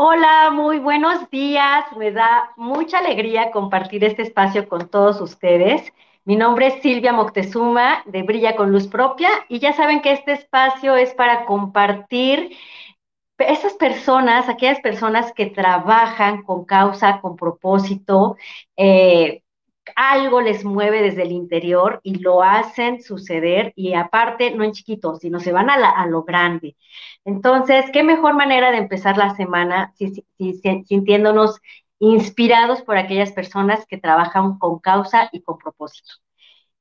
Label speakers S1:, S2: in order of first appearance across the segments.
S1: Hola, muy buenos días. Me da mucha alegría compartir este espacio con todos ustedes. Mi nombre es Silvia Moctezuma de Brilla con Luz Propia y ya saben que este espacio es para compartir esas personas, aquellas personas que trabajan con causa, con propósito, eh, algo les mueve desde el interior y lo hacen suceder y aparte no en chiquito, sino se van a, lo grande. Entonces, ¿qué mejor manera de empezar la semana si, sintiéndonos inspirados por aquellas personas que trabajan con causa y con propósito?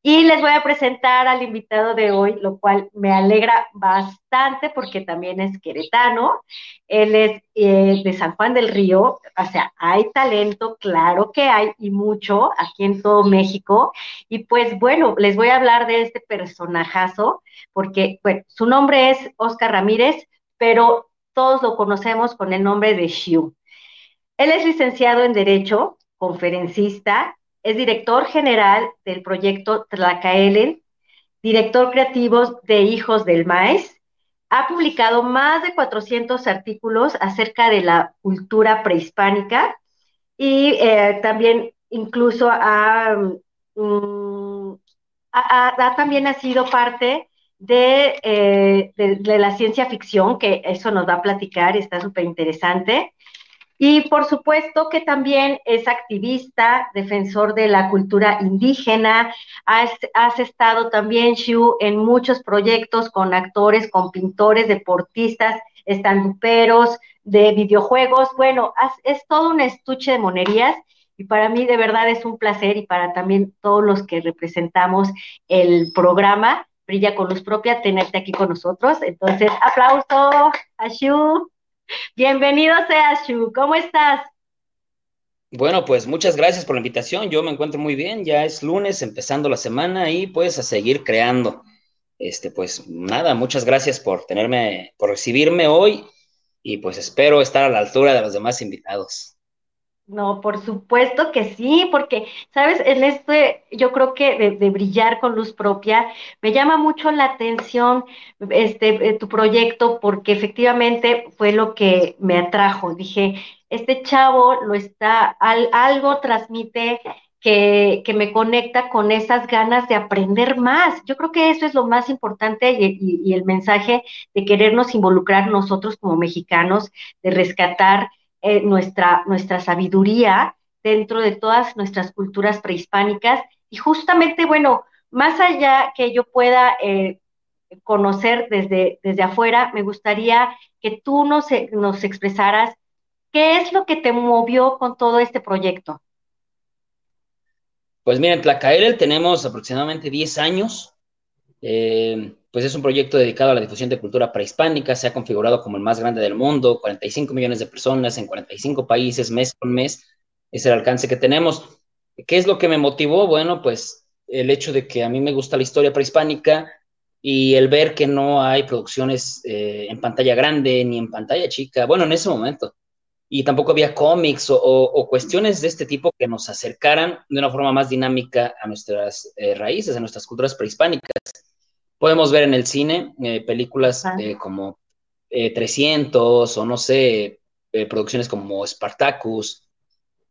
S1: Y les voy a presentar al invitado de hoy, lo cual me alegra bastante porque también es queretano. Él es eh, de San Juan del Río, o sea, hay talento, claro que hay, y mucho aquí en todo México. Y pues bueno, les voy a hablar de este personajazo, porque bueno, su nombre es Oscar Ramírez, pero todos lo conocemos con el nombre de Xiu. Él es licenciado en Derecho, conferencista, es director general del proyecto Tlacaelen, director creativo de Hijos del Maíz. Ha publicado más de 400 artículos acerca de la cultura prehispánica y eh, también incluso mm, ha, también ha sido parte eh, de, la ciencia ficción, que eso nos va a platicar, está súper interesante. Y por supuesto que también es activista, defensor de la cultura indígena. Has, estado también, Shu, en muchos proyectos con actores, con pintores, deportistas, estanduperos, de videojuegos. Bueno, es todo un estuche de monerías y para mí de verdad es un placer y para también todos los que representamos el programa Brilla con Luz Propia tenerte aquí con nosotros. Entonces, aplauso a Shu. Bienvenido seas, Shu. ¿Cómo estás?
S2: Bueno, pues muchas gracias por la invitación. Yo me encuentro muy bien. Ya es lunes, empezando la semana y pues a seguir creando. Este, pues nada, muchas gracias por tenerme, por recibirme hoy y pues espero estar a la altura de los demás invitados.
S1: No, por supuesto que sí, porque, sabes, en este, yo creo que de, brillar con luz propia, me llama mucho la atención este eh, tu proyecto, porque efectivamente fue lo que me atrajo. Dije, este chavo lo está, algo transmite que, que, me conecta con esas ganas de aprender más. Yo creo que eso es lo más importante y, y el mensaje de querernos involucrar nosotros como mexicanos, de rescatar eh, nuestra, nuestra sabiduría dentro de todas nuestras culturas prehispánicas. Y justamente, bueno, más allá que yo pueda eh, conocer desde, desde afuera, me gustaría que tú nos, nos expresaras qué es lo que te movió con todo este proyecto.
S2: Pues mira, en tenemos aproximadamente 10 años. Eh, pues es un proyecto dedicado a la difusión de cultura prehispánica, se ha configurado como el más grande del mundo, 45 millones de personas en 45 países, mes con mes, es el alcance que tenemos. ¿Qué es lo que me motivó? Bueno, pues el hecho de que a mí me gusta la historia prehispánica y el ver que no hay producciones eh, en pantalla grande ni en pantalla chica, bueno, en ese momento, y tampoco había cómics o, cuestiones de este tipo que nos acercaran de una forma más dinámica a nuestras eh, raíces, a nuestras culturas prehispánicas. Podemos ver en el cine eh, películas eh, como 300 eh, o no sé, producciones como Spartacus,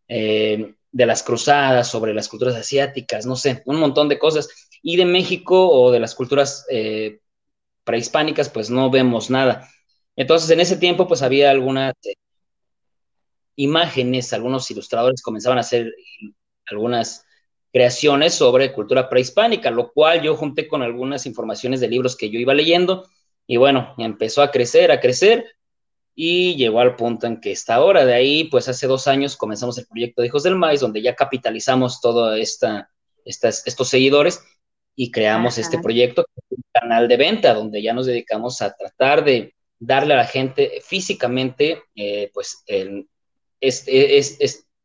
S2: de las cruzadas, sobre las culturas asiáticas, no sé, un montón de cosas. Y de México o de las culturas prehispánicas, pues no vemos nada. Entonces, en ese tiempo, pues había algunas imágenes, algunos ilustradores comenzaban a hacer algunas creaciones sobre cultura prehispánica, lo cual yo junté con algunas informaciones de libros que yo iba leyendo y bueno, empezó a crecer, a crecer y llegó al punto en que está ahora. De ahí, pues hace dos años comenzamos el proyecto de Hijos del Maíz, donde ya capitalizamos todos esta, estos seguidores y creamos este proyecto, un canal de venta, donde ya nos dedicamos a tratar de darle a la gente físicamente, eh, pues, el,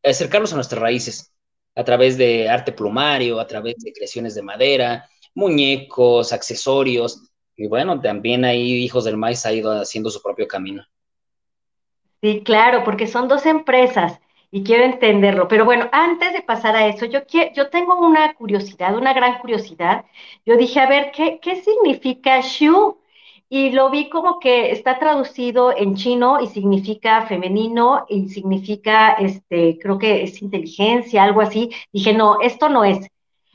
S2: acercarlos a nuestras raíces a través de arte plumario, a través de creaciones de madera, muñecos, accesorios. Y bueno, también ahí Hijos del Maíz ha ido haciendo su propio camino.
S1: Sí, claro, porque son dos empresas y quiero entenderlo. Pero bueno, antes de pasar a eso, yo, quiero, yo tengo una curiosidad, una gran curiosidad. Yo dije, a ver, ¿qué, qué significa Shu? Y lo vi como que está traducido en chino y significa femenino y significa, este, creo que es inteligencia, algo así. Dije, no, esto no es,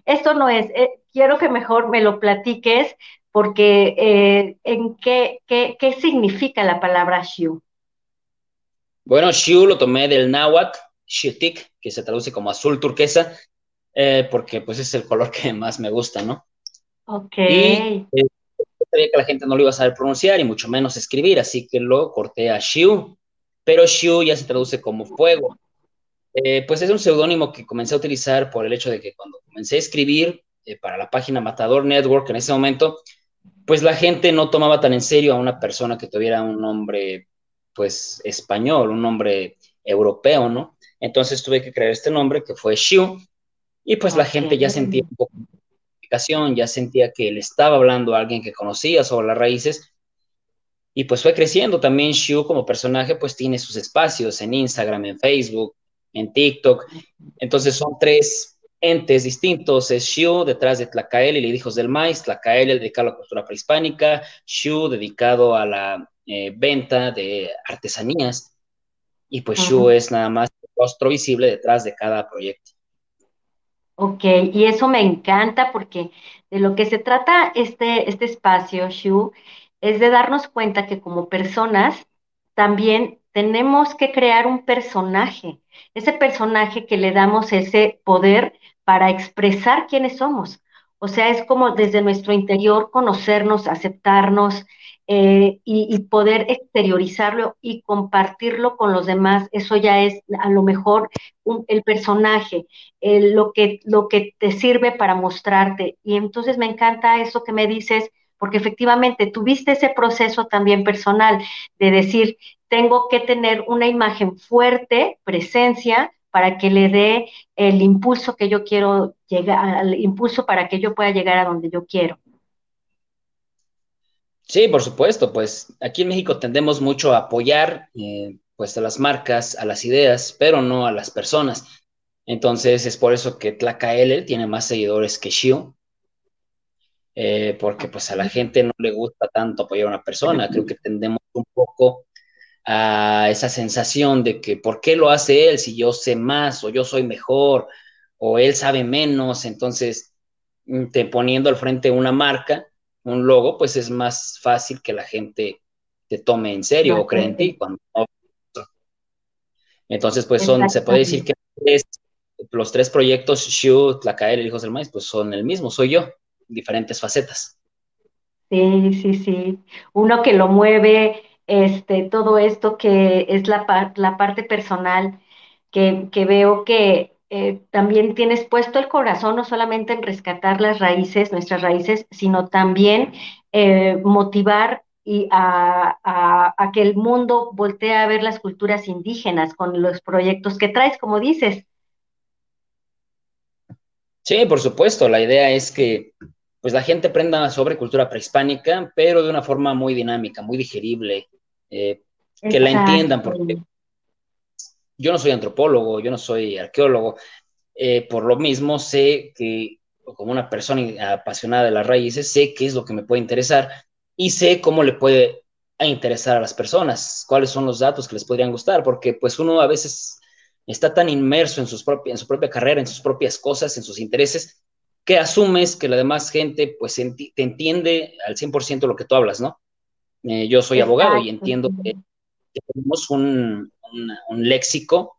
S1: esto no es, eh, quiero que mejor me lo platiques porque eh, ¿en qué, qué, qué, significa la palabra Xiu?
S2: Bueno, Xiu lo tomé del náhuatl, Xiutic, que se traduce como azul turquesa, eh, porque pues es el color que más me gusta, ¿no?
S1: Ok.
S2: Y, sabía que la gente no lo iba a saber pronunciar y mucho menos escribir, así que lo corté a Xiu, pero Xiu ya se traduce como fuego. Eh, pues es un seudónimo que comencé a utilizar por el hecho de que cuando comencé a escribir eh, para la página Matador Network en ese momento, pues la gente no tomaba tan en serio a una persona que tuviera un nombre, pues español, un nombre europeo, ¿no? Entonces tuve que crear este nombre que fue Xiu, y pues la gente ya sentía un poco ya sentía que le estaba hablando a alguien que conocía sobre las raíces y pues fue creciendo. También Shu como personaje pues tiene sus espacios en Instagram, en Facebook, en TikTok. Entonces son tres entes distintos. Es Shu detrás de Tlacael y los hijos del maíz, Tlacael dedicado a la cultura prehispánica, Shu dedicado a la eh, venta de artesanías y pues Shu es nada más el rostro visible detrás de cada proyecto.
S1: Ok, y eso me encanta porque de lo que se trata este, este espacio, Shu, es de darnos cuenta que como personas también tenemos que crear un personaje, ese personaje que le damos ese poder para expresar quiénes somos. O sea, es como desde nuestro interior conocernos, aceptarnos, eh, y, poder exteriorizarlo y compartirlo con los demás, eso ya es a lo mejor el personaje, lo, que, lo que te sirve para mostrarte. Y entonces me encanta eso que me dices, porque efectivamente tuviste ese proceso también personal de decir, tengo que tener una imagen fuerte, presencia, para que le dé el impulso que yo quiero llegar, el impulso para que yo pueda llegar a donde yo quiero.
S2: Sí, por supuesto, pues aquí en México tendemos mucho a apoyar eh, pues a las marcas, a las ideas, pero no a las personas. Entonces es por eso que Tlacael tiene más seguidores que Shio, eh, porque pues a la gente no le gusta tanto apoyar a una persona. Creo que tendemos un poco a esa sensación de que ¿por qué lo hace él si yo sé más o yo soy mejor o él sabe menos? Entonces, mm, te poniendo al frente una marca un logo, pues es más fácil que la gente te tome en serio o cree en ti. Cuando Entonces, pues son, se puede decir que los tres proyectos, Shoot, La Caer y Hijos del Maíz, pues son el mismo, soy yo, diferentes facetas.
S1: Sí, sí, sí. Uno que lo mueve, este, todo esto que es la, la parte personal, que, que veo que eh, también tienes puesto el corazón no solamente en rescatar las raíces, nuestras raíces, sino también eh, motivar y a, que el mundo voltee a ver las culturas indígenas con los proyectos que traes, como dices.
S2: Sí, por supuesto. La idea es que pues la gente aprenda sobre cultura prehispánica, pero de una forma muy dinámica, muy digerible, eh, que la entiendan, porque yo no soy antropólogo, yo no soy arqueólogo, eh, por lo mismo sé que como una persona apasionada de las raíces, sé qué es lo que me puede interesar y sé cómo le puede interesar a las personas, cuáles son los datos que les podrían gustar, porque pues uno a veces está tan inmerso en, sus en su propia carrera, en sus propias cosas, en sus intereses, que asumes que la demás gente pues te entiende al 100% lo que tú hablas, ¿no? Eh, yo soy abogado y entiendo que tenemos un, un, léxico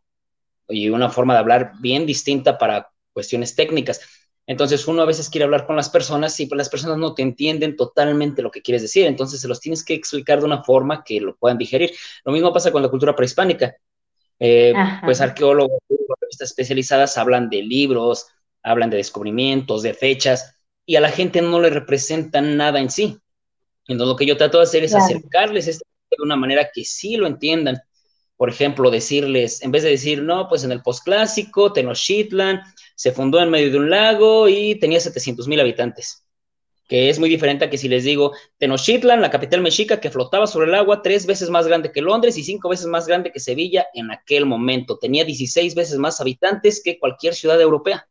S2: y una forma de hablar bien distinta para cuestiones técnicas. Entonces uno a veces quiere hablar con las personas y pues las personas no te entienden totalmente lo que quieres decir, entonces se los tienes que explicar de una forma que lo puedan digerir. Lo mismo pasa con la cultura prehispánica. Eh, pues arqueólogos, revistas especializadas hablan de libros, hablan de descubrimientos, de fechas, y a la gente no le representan nada en sí. Entonces lo que yo trato de hacer es acercarles esto de una manera que sí lo entiendan por ejemplo, decirles, en vez de decir, no, pues en el postclásico, Tenochtitlan se fundó en medio de un lago y tenía 700 mil habitantes, que es muy diferente a que si les digo, Tenochtitlan, la capital mexica que flotaba sobre el agua, tres veces más grande que Londres y cinco veces más grande que Sevilla en aquel momento, tenía 16 veces más habitantes que cualquier ciudad europea.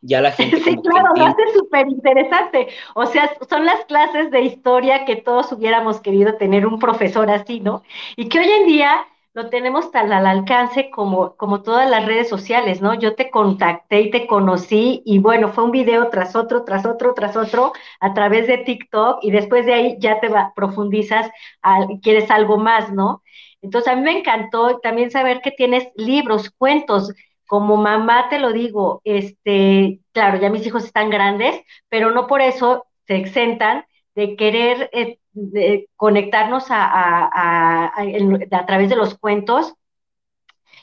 S2: ya la gente...
S1: Sí, claro, lo hace súper interesante. O sea, son las clases de historia que todos hubiéramos querido tener un profesor así, ¿no? Y que hoy en día lo tenemos tan al alcance como, como todas las redes sociales, ¿no? Yo te contacté y te conocí y bueno, fue un video tras otro, tras otro, tras otro a través de TikTok y después de ahí ya te va, profundizas, quieres algo más, ¿no? Entonces a mí me encantó también saber que tienes libros, cuentos, como mamá te lo digo, este, claro, ya mis hijos están grandes, pero no por eso se exentan de querer eh, conectarnos a, a, través de los cuentos,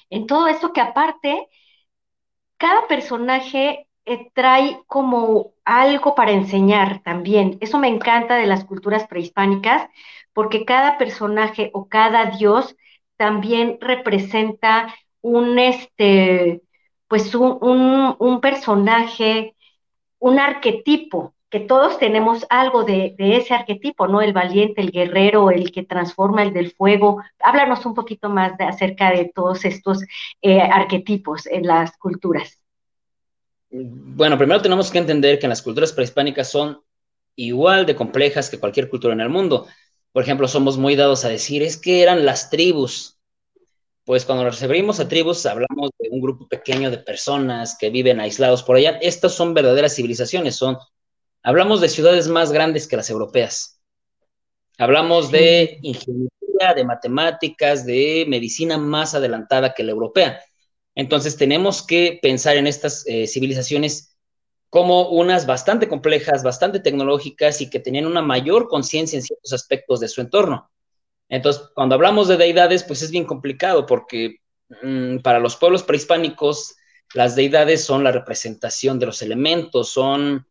S1: en todo esto que aparte, cada personaje eh, trae como algo para enseñar también. Eso me encanta de las culturas prehispánicas, porque cada personaje o cada dios también representa un, este, pues un, un personaje, un arquetipo, que todos tenemos algo de, ese arquetipo, ¿no? El valiente, el guerrero, el que transforma, el del fuego. Háblanos un poquito más de, acerca de todos estos eh, arquetipos en las culturas.
S2: Bueno, primero tenemos que entender que las culturas prehispánicas son igual de complejas que cualquier cultura en el mundo. Por ejemplo, somos muy dados a decir, es que eran las tribus. Pues cuando nos referimos a tribus, hablamos de un grupo pequeño de personas que viven aislados por allá. Estas son verdaderas civilizaciones, son Hablamos de ciudades más grandes que las europeas. Hablamos de ingeniería, de matemáticas, de medicina más adelantada que la europea. Entonces tenemos que pensar en estas eh, civilizaciones como unas bastante complejas, bastante tecnológicas y que tenían una mayor conciencia en ciertos aspectos de su entorno. Entonces, cuando hablamos de deidades, pues es bien complicado porque mm, para los pueblos prehispánicos las deidades son la representación de los elementos, son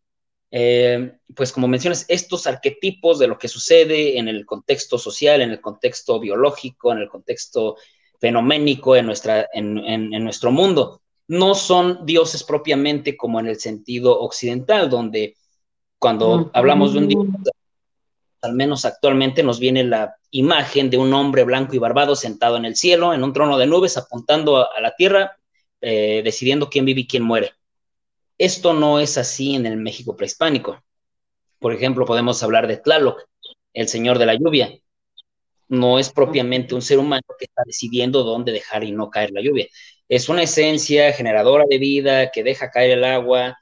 S2: eh, pues como mencionas, estos arquetipos de lo que sucede en el contexto social, en el contexto biológico, en el contexto fenoménico en, nuestra, en, nuestro mundo, no son dioses propiamente como en el sentido occidental, donde cuando hablamos de un dios, al menos actualmente nos viene la imagen de un hombre blanco y barbado sentado en el cielo, en un trono de nubes, apuntando a, la tierra, eh, decidiendo quién vive y quién muere. Esto no es así en el México prehispánico. Por ejemplo, podemos hablar de Tlaloc, el señor de la lluvia. No es propiamente un ser humano que está decidiendo dónde dejar y no caer la lluvia. Es una esencia generadora de vida que deja caer el agua,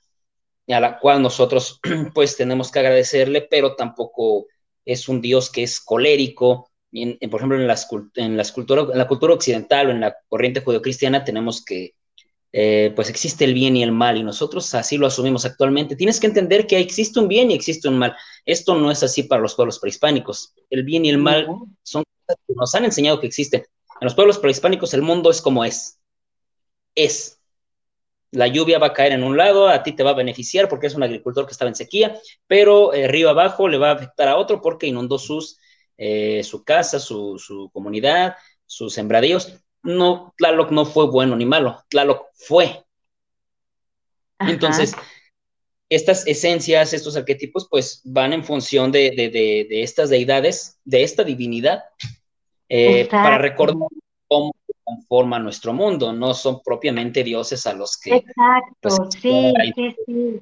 S2: a la cual nosotros pues tenemos que agradecerle, pero tampoco es un Dios que es colérico. por ejemplo, en, las, en, la cultura occidental o en la corriente judeocristiana tenemos que eh, pues existe el bien y el mal y nosotros así lo asumimos actualmente. Tienes que entender que existe un bien y existe un mal. Esto no es así para los pueblos prehispánicos. El bien y el mal son cosas que nos han enseñado que existen. En los pueblos prehispánicos el mundo es como es. Es. La lluvia va a caer en un lado, a ti te va a beneficiar porque es un agricultor que estaba en sequía, pero eh, río abajo le va a afectar a otro porque inundó sus, eh, su casa, su, su comunidad, sus sembradíos no, Tlaloc no fue bueno ni malo, Tlaloc fue. Entonces, estas esencias, estos arquetipos, pues van en función de, estas deidades, de esta divinidad, eh, para recordar cómo se conforma nuestro mundo, no son propiamente dioses a los que...
S1: Exacto, pues, sí, sí, sí.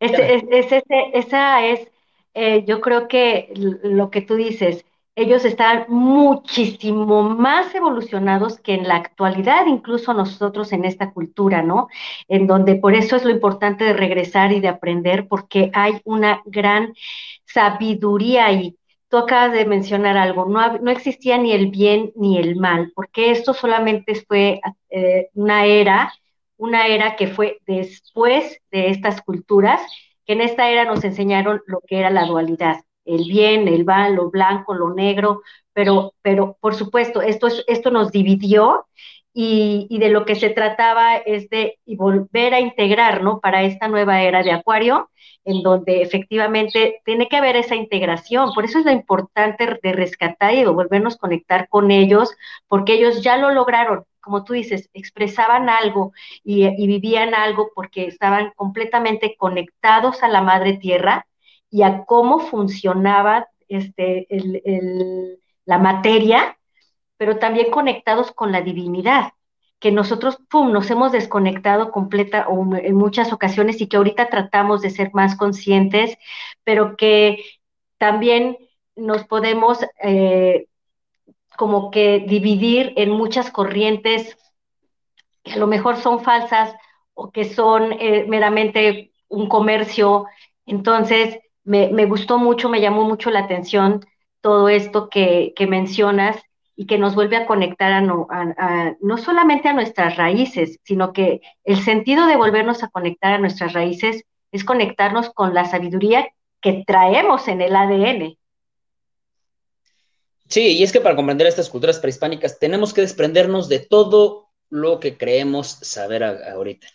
S1: esa es, eh, yo creo que lo que tú dices, ellos están muchísimo más evolucionados que en la actualidad, incluso nosotros en esta cultura, ¿no? En donde por eso es lo importante de regresar y de aprender, porque hay una gran sabiduría ahí. Tú acabas de mencionar algo, no, no existía ni el bien ni el mal, porque esto solamente fue eh, una era, una era que fue después de estas culturas, que en esta era nos enseñaron lo que era la dualidad el bien, el mal, lo blanco, lo negro, pero, pero por supuesto, esto, es, esto nos dividió y, y, de lo que se trataba es de volver a integrar, ¿no? Para esta nueva era de Acuario, en donde efectivamente tiene que haber esa integración. Por eso es lo importante de rescatar y de volvernos a conectar con ellos, porque ellos ya lo lograron. Como tú dices, expresaban algo y, y vivían algo porque estaban completamente conectados a la madre tierra y a cómo funcionaba este, la materia, pero también conectados con la divinidad, que nosotros pum, nos hemos desconectado completa o en muchas ocasiones y que ahorita tratamos de ser más conscientes, pero que también nos podemos eh, como que dividir en muchas corrientes que a lo mejor son falsas o que son eh, meramente un comercio. Entonces, me, me, gustó mucho, me llamó mucho la atención todo esto que, que mencionas y que nos vuelve a conectar a no, a, no solamente a nuestras raíces, sino que el sentido de volvernos a conectar a nuestras raíces es conectarnos con la sabiduría que traemos en el ADN.
S2: Sí, y es que para comprender estas culturas prehispánicas tenemos que desprendernos de todo lo que creemos saber ahorita.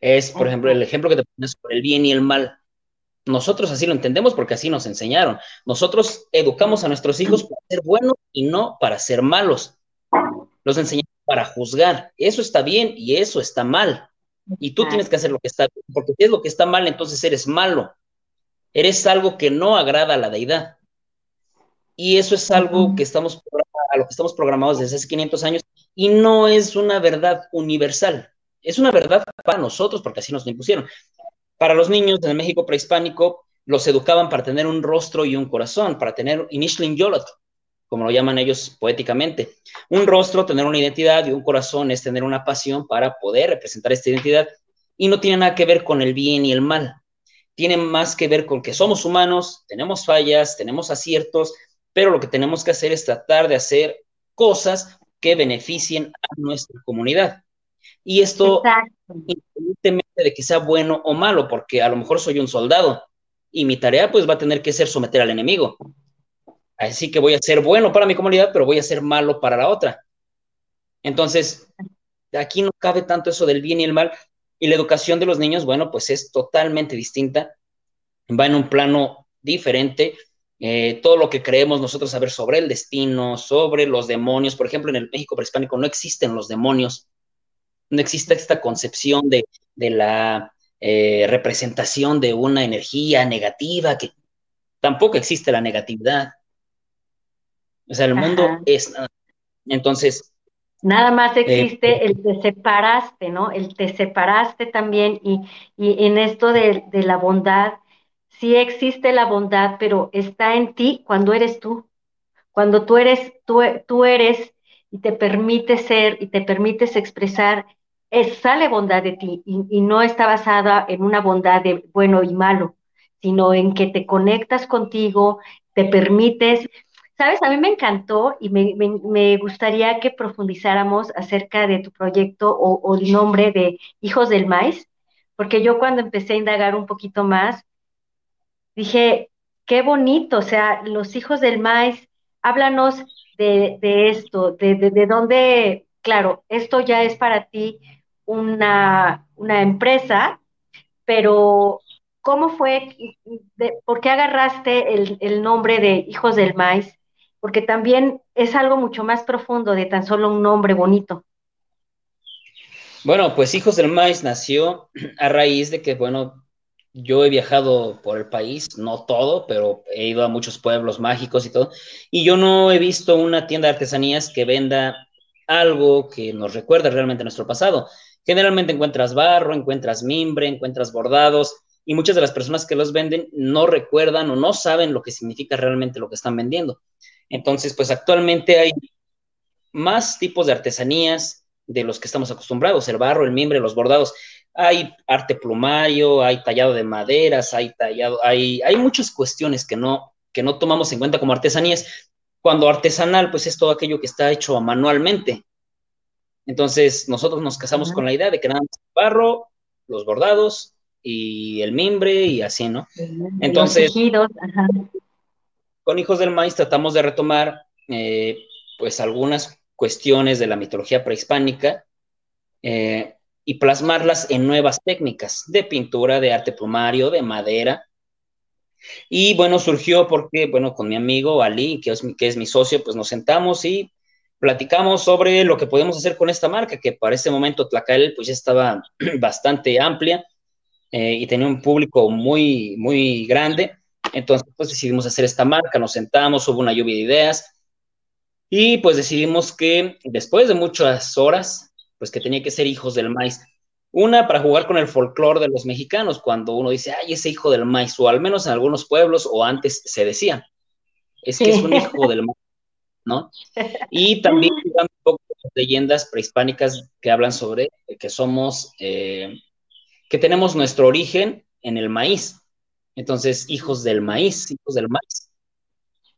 S2: Es, por ejemplo, el ejemplo que te pones sobre el bien y el mal. Nosotros así lo entendemos porque así nos enseñaron. Nosotros educamos a nuestros hijos para ser buenos y no para ser malos. Los enseñamos para juzgar. Eso está bien y eso está mal. Y tú tienes que hacer lo que está bien, porque si es lo que está mal, entonces eres malo. Eres algo que no agrada a la deidad. Y eso es algo que estamos a lo que estamos programados desde hace 500 años y no es una verdad universal. Es una verdad para nosotros porque así nos lo impusieron. Para los niños en el México prehispánico, los educaban para tener un rostro y un corazón, para tener Inishling Yolot, como lo llaman ellos poéticamente. Un rostro, tener una identidad y un corazón es tener una pasión para poder representar esta identidad y no tiene nada que ver con el bien y el mal. Tiene más que ver con que somos humanos, tenemos fallas, tenemos aciertos, pero lo que tenemos que hacer es tratar de hacer cosas que beneficien a nuestra comunidad. Y esto, independientemente de que sea bueno o malo, porque a lo mejor soy un soldado y mi tarea pues va a tener que ser someter al enemigo. Así que voy a ser bueno para mi comunidad, pero voy a ser malo para la otra. Entonces, aquí no cabe tanto eso del bien y el mal. Y la educación de los niños, bueno, pues es totalmente distinta. Va en un plano diferente. Eh, todo lo que creemos nosotros saber sobre el destino, sobre los demonios. Por ejemplo, en el México prehispánico no existen los demonios no existe esta concepción de, la eh, representación de una energía negativa, que tampoco existe la negatividad. O sea, el mundo es Entonces.
S1: Nada más eh, existe el te separaste, ¿no? El te separaste también y, en esto de, la bondad, sí existe la bondad, pero está en ti cuando eres tú. Cuando tú eres, tú, tú eres y te permite ser y te permites expresar, es, sale bondad de ti y, no está basada en una bondad de bueno y malo, sino en que te conectas contigo, te permites. Sabes, a mí me encantó y me, gustaría que profundizáramos acerca de tu proyecto o, o el nombre de Hijos del Maíz, porque yo cuando empecé a indagar un poquito más, dije, qué bonito, o sea, los hijos del maíz, háblanos de, esto, de, de, dónde, claro, esto ya es para ti una, empresa, pero ¿cómo fue, por qué agarraste el, nombre de Hijos del Maíz? Porque también es algo mucho más profundo de tan solo un nombre bonito.
S2: Bueno, pues Hijos del Maíz nació a raíz de que, bueno, yo he viajado por el país, no todo, pero he ido a muchos pueblos mágicos y todo, y yo no he visto una tienda de artesanías que venda algo que nos recuerda realmente nuestro pasado. Generalmente encuentras barro, encuentras mimbre, encuentras bordados, y muchas de las personas que los venden no recuerdan o no saben lo que significa realmente lo que están vendiendo. Entonces, pues actualmente hay más tipos de artesanías de los que estamos acostumbrados, el barro, el mimbre, los bordados hay arte plumario, hay tallado de maderas, hay tallado, hay, hay muchas cuestiones que no, que no tomamos en cuenta como artesanías, cuando artesanal, pues es todo aquello que está hecho manualmente. Entonces, nosotros nos casamos con la idea de que nada más el barro, los bordados y el mimbre y así, ¿no? Entonces, con Hijos del Maíz tratamos de retomar, eh, pues, algunas cuestiones de la mitología prehispánica, eh, y plasmarlas en nuevas técnicas de pintura, de arte plumario, de madera. Y bueno, surgió porque, bueno, con mi amigo Ali, que es, que es mi socio, pues nos sentamos y platicamos sobre lo que podemos hacer con esta marca, que para ese momento Tlacael pues ya estaba bastante amplia eh, y tenía un público muy, muy grande. Entonces, pues decidimos hacer esta marca, nos sentamos, hubo una lluvia de ideas y pues decidimos que después de muchas horas pues que tenía que ser hijos del maíz. Una, para jugar con el folclore de los mexicanos, cuando uno dice, ay, ese hijo del maíz, o al menos en algunos pueblos, o antes se decía, es que es un hijo del maíz, ¿no? Y también un poco leyendas prehispánicas que hablan sobre que somos, eh, que tenemos nuestro origen en el maíz. Entonces, hijos del maíz, hijos del maíz.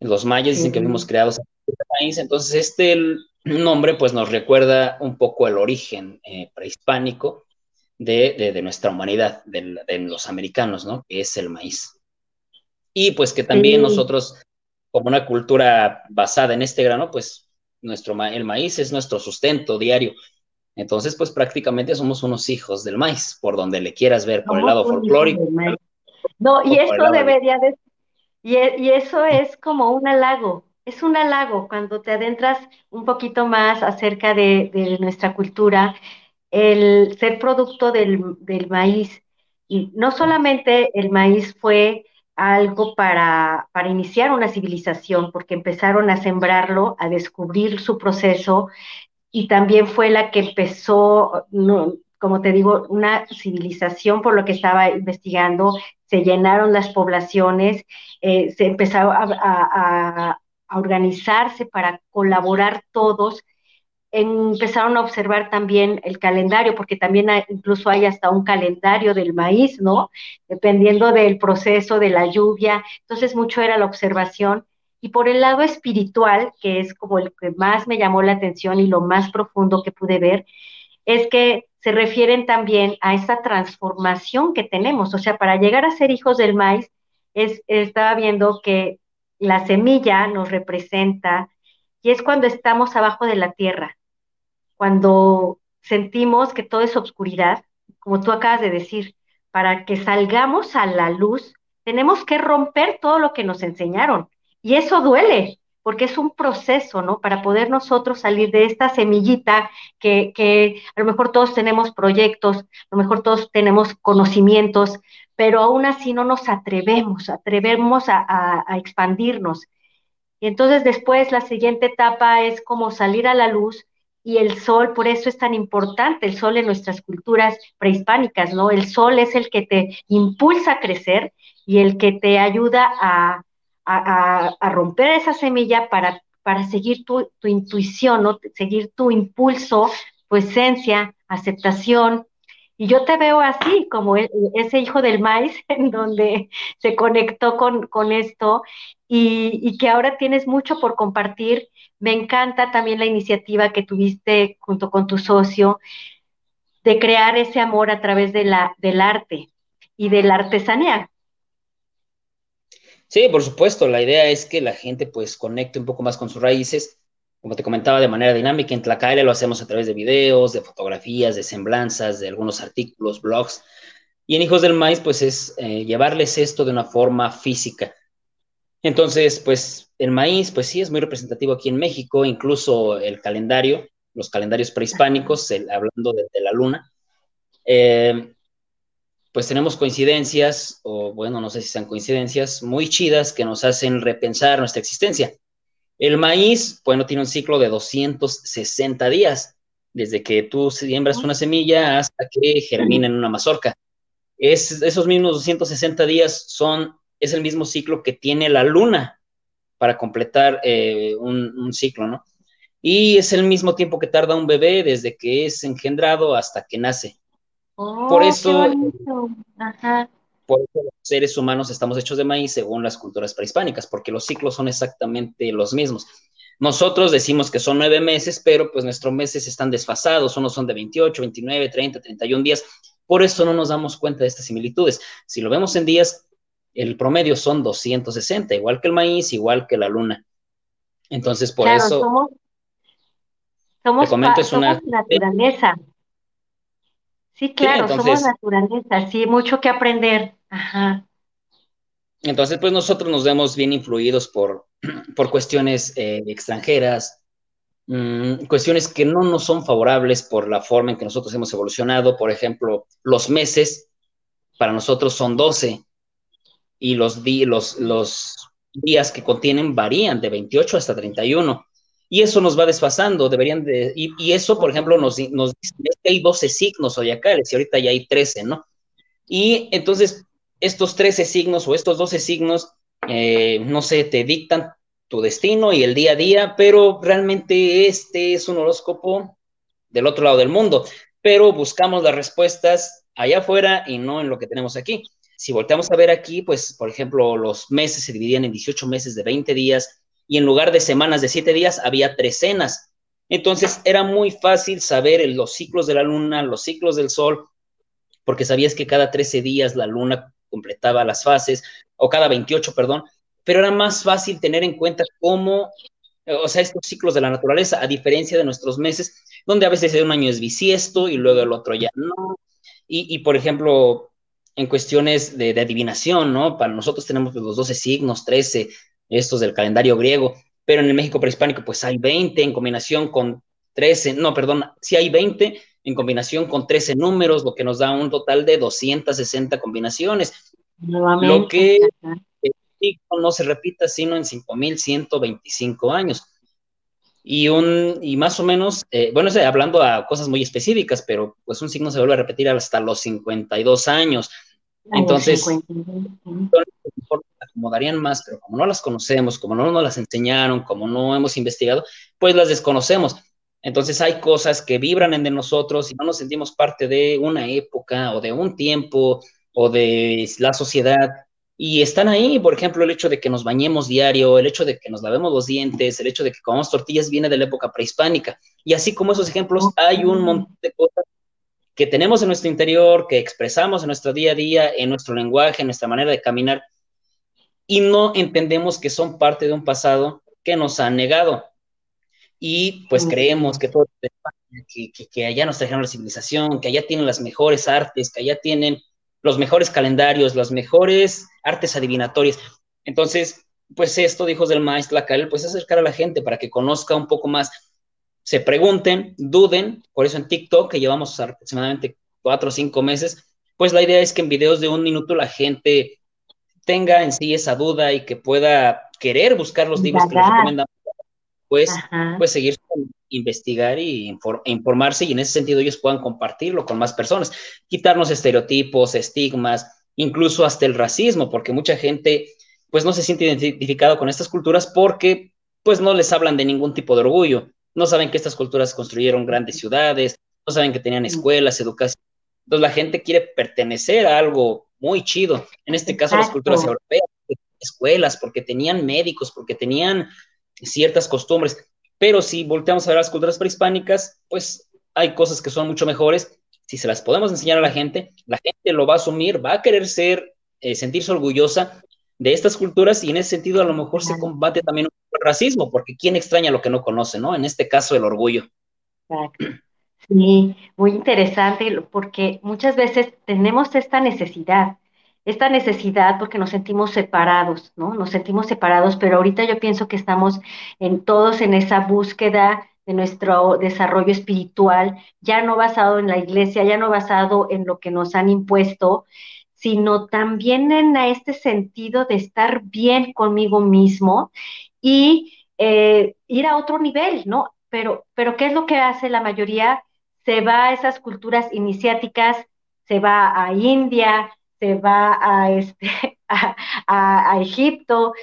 S2: Los mayas dicen que fuimos creados en el maíz, entonces este nombre pues nos recuerda un poco el origen eh, prehispánico de, nuestra humanidad, de, los americanos, ¿no? Que es el maíz. Y pues que también nosotros, como una cultura basada en este grano, pues nuestro el maíz es nuestro sustento diario. Entonces, pues prácticamente somos unos hijos del maíz, por donde le quieras ver, por el lado folclórico.
S1: No, y esto debería de... Y, y eso es como un halago, es un halago cuando te adentras un poquito más acerca de, nuestra cultura el ser producto del, maíz. Y no solamente el maíz fue algo para, para, iniciar una civilización, porque empezaron a sembrarlo, a descubrir su proceso, y también fue la que empezó, como te digo, una civilización por lo que estaba investigando, se llenaron las poblaciones, eh, se a organizarse para colaborar todos empezaron a observar también el calendario, porque también incluso hay hasta un calendario del maíz, ¿no? Dependiendo del proceso de la lluvia. Entonces, mucho era la observación. Y por el lado espiritual, que es como el que más me llamó la atención y lo más profundo que pude ver, es que se refieren también a esa transformación que tenemos. O sea, para llegar a ser hijos del maíz, es, estaba viendo que la semilla nos representa y es cuando estamos abajo de la tierra cuando sentimos que todo es obscuridad, como tú acabas de decir, para que salgamos a la luz, tenemos que romper todo lo que nos enseñaron. Y eso duele, porque es un proceso, ¿no? Para poder nosotros salir de esta semillita que, que, a lo mejor todos tenemos proyectos, a lo mejor todos tenemos conocimientos, pero aún así no nos atrevemos, atrevemos a, expandirnos. Y entonces después la siguiente etapa es como salir a la luz y el sol, por eso es tan importante el sol en nuestras culturas prehispánicas, ¿no? El sol es el que te impulsa a crecer y el que te ayuda a, romper esa semilla para, seguir tu, intuición, ¿no? Seguir tu impulso, tu esencia, aceptación. Y yo te veo así, como e, ese hijo del maíz, en donde se conectó con, con esto y, y que ahora tienes mucho por compartir me encanta también la iniciativa que tuviste junto con tu socio de crear ese amor a través de la, del arte y de la artesanía.
S2: Sí, por supuesto, la idea es que la gente pues conecte un poco más con sus raíces, como te comentaba, de manera dinámica. En Tlacaile lo hacemos a través de videos, de fotografías, de semblanzas, de algunos artículos, blogs. Y en Hijos del Maíz pues es eh, llevarles esto de una forma física. Entonces, pues el maíz, pues sí, es muy representativo aquí en México, incluso el calendario, los calendarios prehispánicos, hablando de, la luna. Eh, pues tenemos coincidencias, o bueno, no sé si sean coincidencias, muy chidas que nos hacen repensar nuestra existencia. El maíz, bueno, tiene un ciclo de 260 días, desde que tú siembras una semilla hasta que germina en una mazorca. Es, esos mismos 260 días son es el mismo ciclo que tiene la luna para completar eh, un, ciclo, ¿no? Y es el mismo tiempo que tarda un bebé desde que es engendrado hasta que nace.
S1: Oh, por eso,
S2: por eso los seres humanos estamos hechos de maíz según las culturas prehispánicas, porque los ciclos son exactamente los mismos. Nosotros decimos que son nueve meses, pero pues nuestros meses están desfasados, unos son de 28, 29, 30, 31 días. Por eso no nos damos cuenta de estas similitudes. Si lo vemos en días, el promedio son 260, igual que el maíz, igual que la luna. Entonces, por eso...
S1: Somos, somos, una... naturaleza. Sí, claro, somos naturaleza, sí, mucho que aprender. Ajá.
S2: Entonces, pues nosotros nos vemos bien influidos por, por cuestiones eh, extranjeras, mm, cuestiones que no nos son favorables por la forma en que nosotros hemos evolucionado. Por ejemplo, los meses para nosotros son 12 y los, los, los días que contienen varían de 28 hasta 31. y eso nos va desfasando, deberían de, y, eso, por ejemplo, nos, nos dice que hay 12 signos zodiacales y ahorita ya hay 13, ¿no? Y entonces, estos 13 signos o estos 12 signos, eh, no sé, te dictan tu destino y el día a día, pero realmente este es un horóscopo del otro lado del mundo, pero buscamos las respuestas allá afuera y no en lo que tenemos aquí. Si volteamos a ver aquí, pues, por ejemplo, los meses se dividían en 18 meses de 20 días y en lugar de semanas de 7 días había trecenas. Entonces era muy fácil saber los ciclos de la luna, los ciclos del sol, porque sabías que cada 13 días la luna completaba las fases, o cada 28, perdón, pero era más fácil tener en cuenta cómo, o sea, estos ciclos de la naturaleza, a diferencia de nuestros meses, donde a veces un año es bisiesto y luego el otro ya no. Y, por ejemplo, en cuestiones de, adivinación, ¿no? Para nosotros tenemos los 12 signos, 13, estos del calendario griego, pero en el México prehispánico pues hay 20 en combinación con 13, no, perdón, sí hay 20 en combinación con 13 números, lo que nos da un total de 260 combinaciones. Lo que no se repita sino en 5.125 años. Y, un, y más o menos, eh, bueno, hablando a cosas muy específicas, pero pues un signo se vuelve a repetir hasta los 52 años. Entonces, acomodarían más, pero como no las conocemos, como no nos las enseñaron, como no hemos investigado, pues las desconocemos. Entonces hay cosas que vibran en de nosotros y no nos sentimos parte de una época o de un tiempo o de la sociedad y están ahí, por ejemplo, el hecho de que nos bañemos diario, el hecho de que nos lavemos los dientes, el hecho de que comamos tortillas viene de la época prehispánica. Y así como esos ejemplos, hay un montón de cosas que tenemos en nuestro interior, que expresamos en nuestro día a día, en nuestro lenguaje, en nuestra manera de caminar, y no entendemos que son parte de un pasado que nos han negado. Y pues creemos que todo, que, que, que allá nos trajeron la civilización, que allá tienen las mejores artes, que allá tienen los mejores calendarios, las mejores artes adivinatorias. Entonces, pues esto, hijos del maestro Lacal, pues acercar a la gente para que conozca un poco más, se pregunten, duden, por eso en TikTok, que llevamos aproximadamente cuatro o cinco meses, pues la idea es que en videos de un minuto la gente tenga en sí esa duda y que pueda querer buscar los libros que les recomendamos, pues, pues seguir investigar y informarse y en ese sentido ellos puedan compartirlo con más personas, quitarnos estereotipos, estigmas, incluso hasta el racismo, porque mucha gente pues no se siente identificado con estas culturas porque pues no les hablan de ningún tipo de orgullo, no saben que estas culturas construyeron grandes ciudades, no saben que tenían escuelas, educación. Entonces la gente quiere pertenecer a algo muy chido, en este caso las culturas europeas, escuelas, porque tenían médicos, porque tenían ciertas costumbres. Pero si volteamos a ver las culturas prehispánicas, pues hay cosas que son mucho mejores. Si se las podemos enseñar a la gente, la gente lo va a asumir, va a querer ser, eh, sentirse orgullosa de estas culturas y en ese sentido a lo mejor se combate también el racismo, porque ¿quién extraña lo que no conoce, no? En este caso el orgullo.
S1: Exacto. Sí, muy interesante, porque muchas veces tenemos esta necesidad esta necesidad porque nos sentimos separados, ¿no? Nos sentimos separados, pero ahorita yo pienso que estamos en todos en esa búsqueda de nuestro desarrollo espiritual, ya no basado en la iglesia, ya no basado en lo que nos han impuesto, sino también en este sentido de estar bien conmigo mismo y eh, ir a otro nivel, ¿no? Pero, pero ¿qué es lo que hace la mayoría? Se va a esas culturas iniciáticas, se va a India, se va a, este, a, Egipto,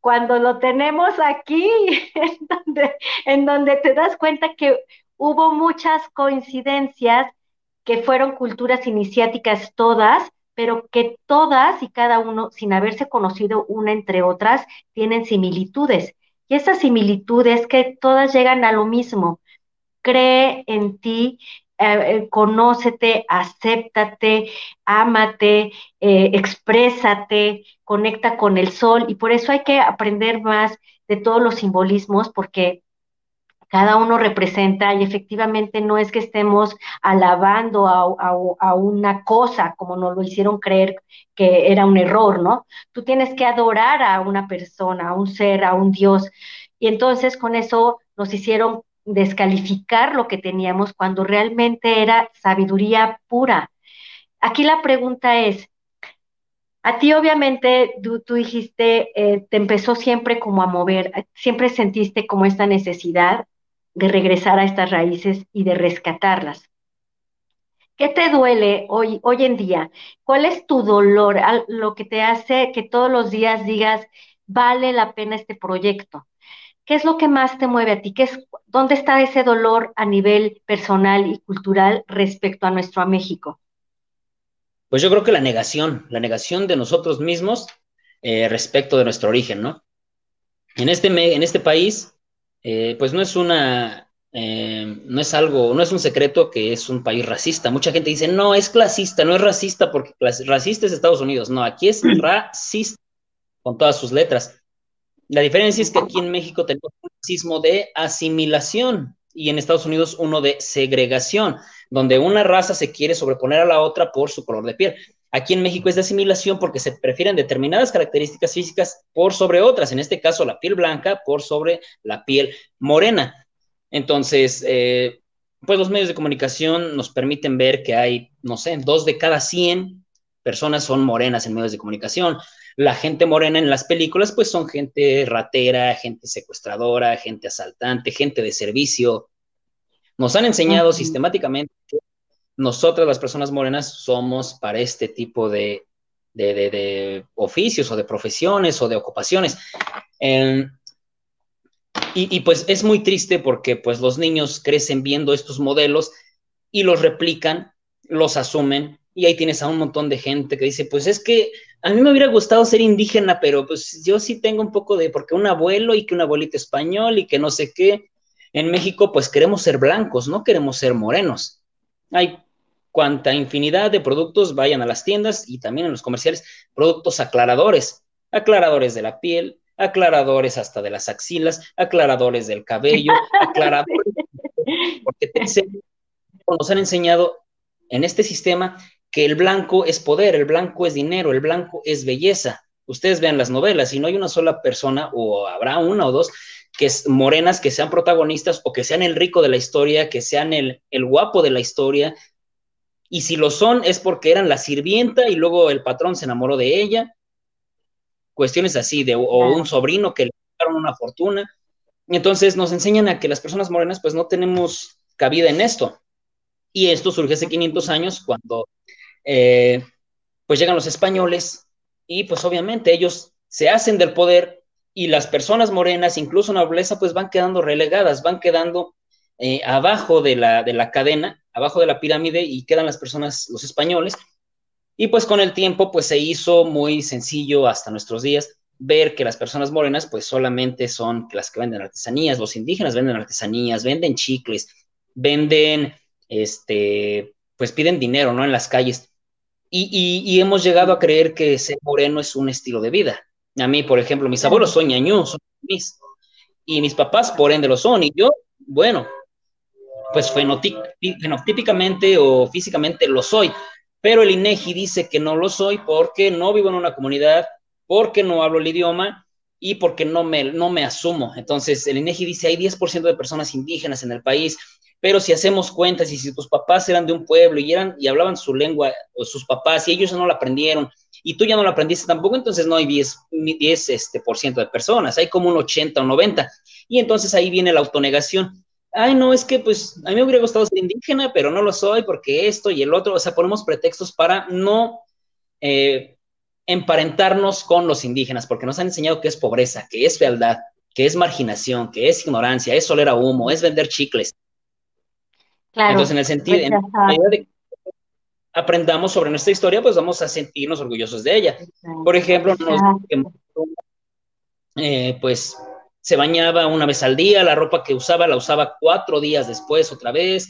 S1: cuando lo tenemos aquí, en donde, en donde te das cuenta que hubo muchas coincidencias que fueron culturas iniciáticas todas, pero que todas y cada uno, sin haberse conocido una entre otras, tienen similitudes. Y esas similitudes que todas llegan a lo mismo. Cree en ti, eh, eh, conócete, acéptate, ámate, eh, exprésate, conecta con el sol y por eso hay que aprender más de todos los simbolismos porque cada uno representa y efectivamente no es que estemos alabando a, una cosa como nos lo hicieron creer que era un error, ¿no? Tú tienes que adorar a una persona, a un ser, a un Dios. Y entonces con eso nos hicieron descalificar lo que teníamos cuando realmente era sabiduría pura. Aquí la pregunta es, A ti obviamente, tú, dijiste, eh, te empezó siempre como a mover, siempre sentiste como esta necesidad de regresar a estas raíces y de rescatarlas. ¿Qué te duele hoy, hoy en día? ¿Cuál es tu dolor? Lo que te hace que todos los días digas, vale la pena este proyecto. ¿Qué es lo que más te mueve a ti? ¿Qué es, ¿Dónde está ese dolor a nivel personal y cultural respecto a nuestro México?
S2: Pues yo creo que la negación, la negación de nosotros mismos eh, respecto de nuestro origen, ¿no? En este, en este país, eh, pues no es una, eh, no es algo, no es un secreto que es un país racista. Mucha gente dice, no, es clasista, no es racista porque racista es Estados Unidos. No, aquí es racista con todas sus letras. La diferencia es que aquí en México tenemos un racismo de asimilación y en Estados Unidos uno de segregación, donde una raza se quiere sobreponer a la otra por su color de piel. Aquí en México es de asimilación porque se prefieren determinadas características físicas por sobre otras, en este caso la piel blanca por sobre la piel morena. Entonces, eh, pues los medios de comunicación nos permiten ver que hay, no sé, dos de cada 100 personas son morenas en medios de comunicación. La gente morena en las películas, pues son gente ratera, gente secuestradora, gente asaltante, gente de servicio. Nos han enseñado sistemáticamente que nosotras, las personas morenas, somos para este tipo de, oficios o de profesiones o de ocupaciones. y, pues es muy triste porque pues los niños crecen viendo estos modelos y los replican, los asumen y ahí tienes a un montón de gente que dice, pues es que a mí me hubiera gustado ser indígena, pero pues yo sí tengo un poco de, porque un abuelo y que un abuelito español y que no sé qué. En México, pues queremos ser blancos, no queremos ser morenos. Hay cuanta infinidad de productos, vayan a las tiendas y también en los comerciales, productos aclaradores, aclaradores de la piel, aclaradores hasta de las axilas, aclaradores del cabello, aclaradores, porque nos han enseñado en este sistema que el blanco es poder, el blanco es dinero, el blanco es belleza. Ustedes vean las novelas y no hay una sola persona, o habrá una o dos, que es morenas, que sean protagonistas o que sean el rico de la historia, que sean el, el guapo de la historia. Y si lo son es porque eran la sirvienta y luego el patrón se enamoró de ella. Cuestiones así, de, o un sobrino que le dieron una fortuna. Entonces nos enseñan a que las personas morenas pues no tenemos cabida en esto. Y esto surge hace 500 años cuando eh, pues llegan los españoles y pues obviamente ellos se hacen del poder y las personas morenas, incluso nobleza, pues van quedando relegadas, van quedando eh, abajo de la, de la cadena, abajo de la pirámide y quedan las personas, los españoles. Y pues con el tiempo pues se hizo muy sencillo hasta nuestros días ver que las personas morenas pues solamente son las que venden artesanías, los indígenas venden artesanías, venden chicles, venden, este, pues piden dinero, ¿no? En las calles. Y, hemos llegado a creer que ser moreno es un estilo de vida. A mí, por ejemplo, mis abuelos son ñañú, son mis, y mis papás, por ende, lo son. Y yo, bueno, pues fenotípicamente o físicamente lo soy. Pero el INEGI dice que no lo soy porque no vivo en una comunidad, porque no hablo el idioma y porque no me, no me asumo. Entonces, el INEGI dice hay 10% de personas indígenas en el país pero si hacemos cuentas y si tus papás eran de un pueblo y, eran, y hablaban su lengua, o sus papás, y ellos no la aprendieron, y tú ya no la aprendiste tampoco, entonces no hay 10, 10 este, por ciento de personas, hay como un 80 o 90. Y entonces ahí viene la autonegación. Ay, no, es que pues a mí me hubiera gustado ser indígena, pero no lo soy porque esto y el otro, o sea, ponemos pretextos para no eh, emparentarnos con los indígenas, porque nos han enseñado que es pobreza, que es fealdad, que es marginación, que es ignorancia, es oler a humo, es vender chicles. Entonces, en el sentido, de que aprendamos sobre nuestra historia, pues vamos a sentirnos orgullosos de ella. Por ejemplo, eh, pues se bañaba una vez al día, la ropa que usaba la usaba cuatro días después otra vez,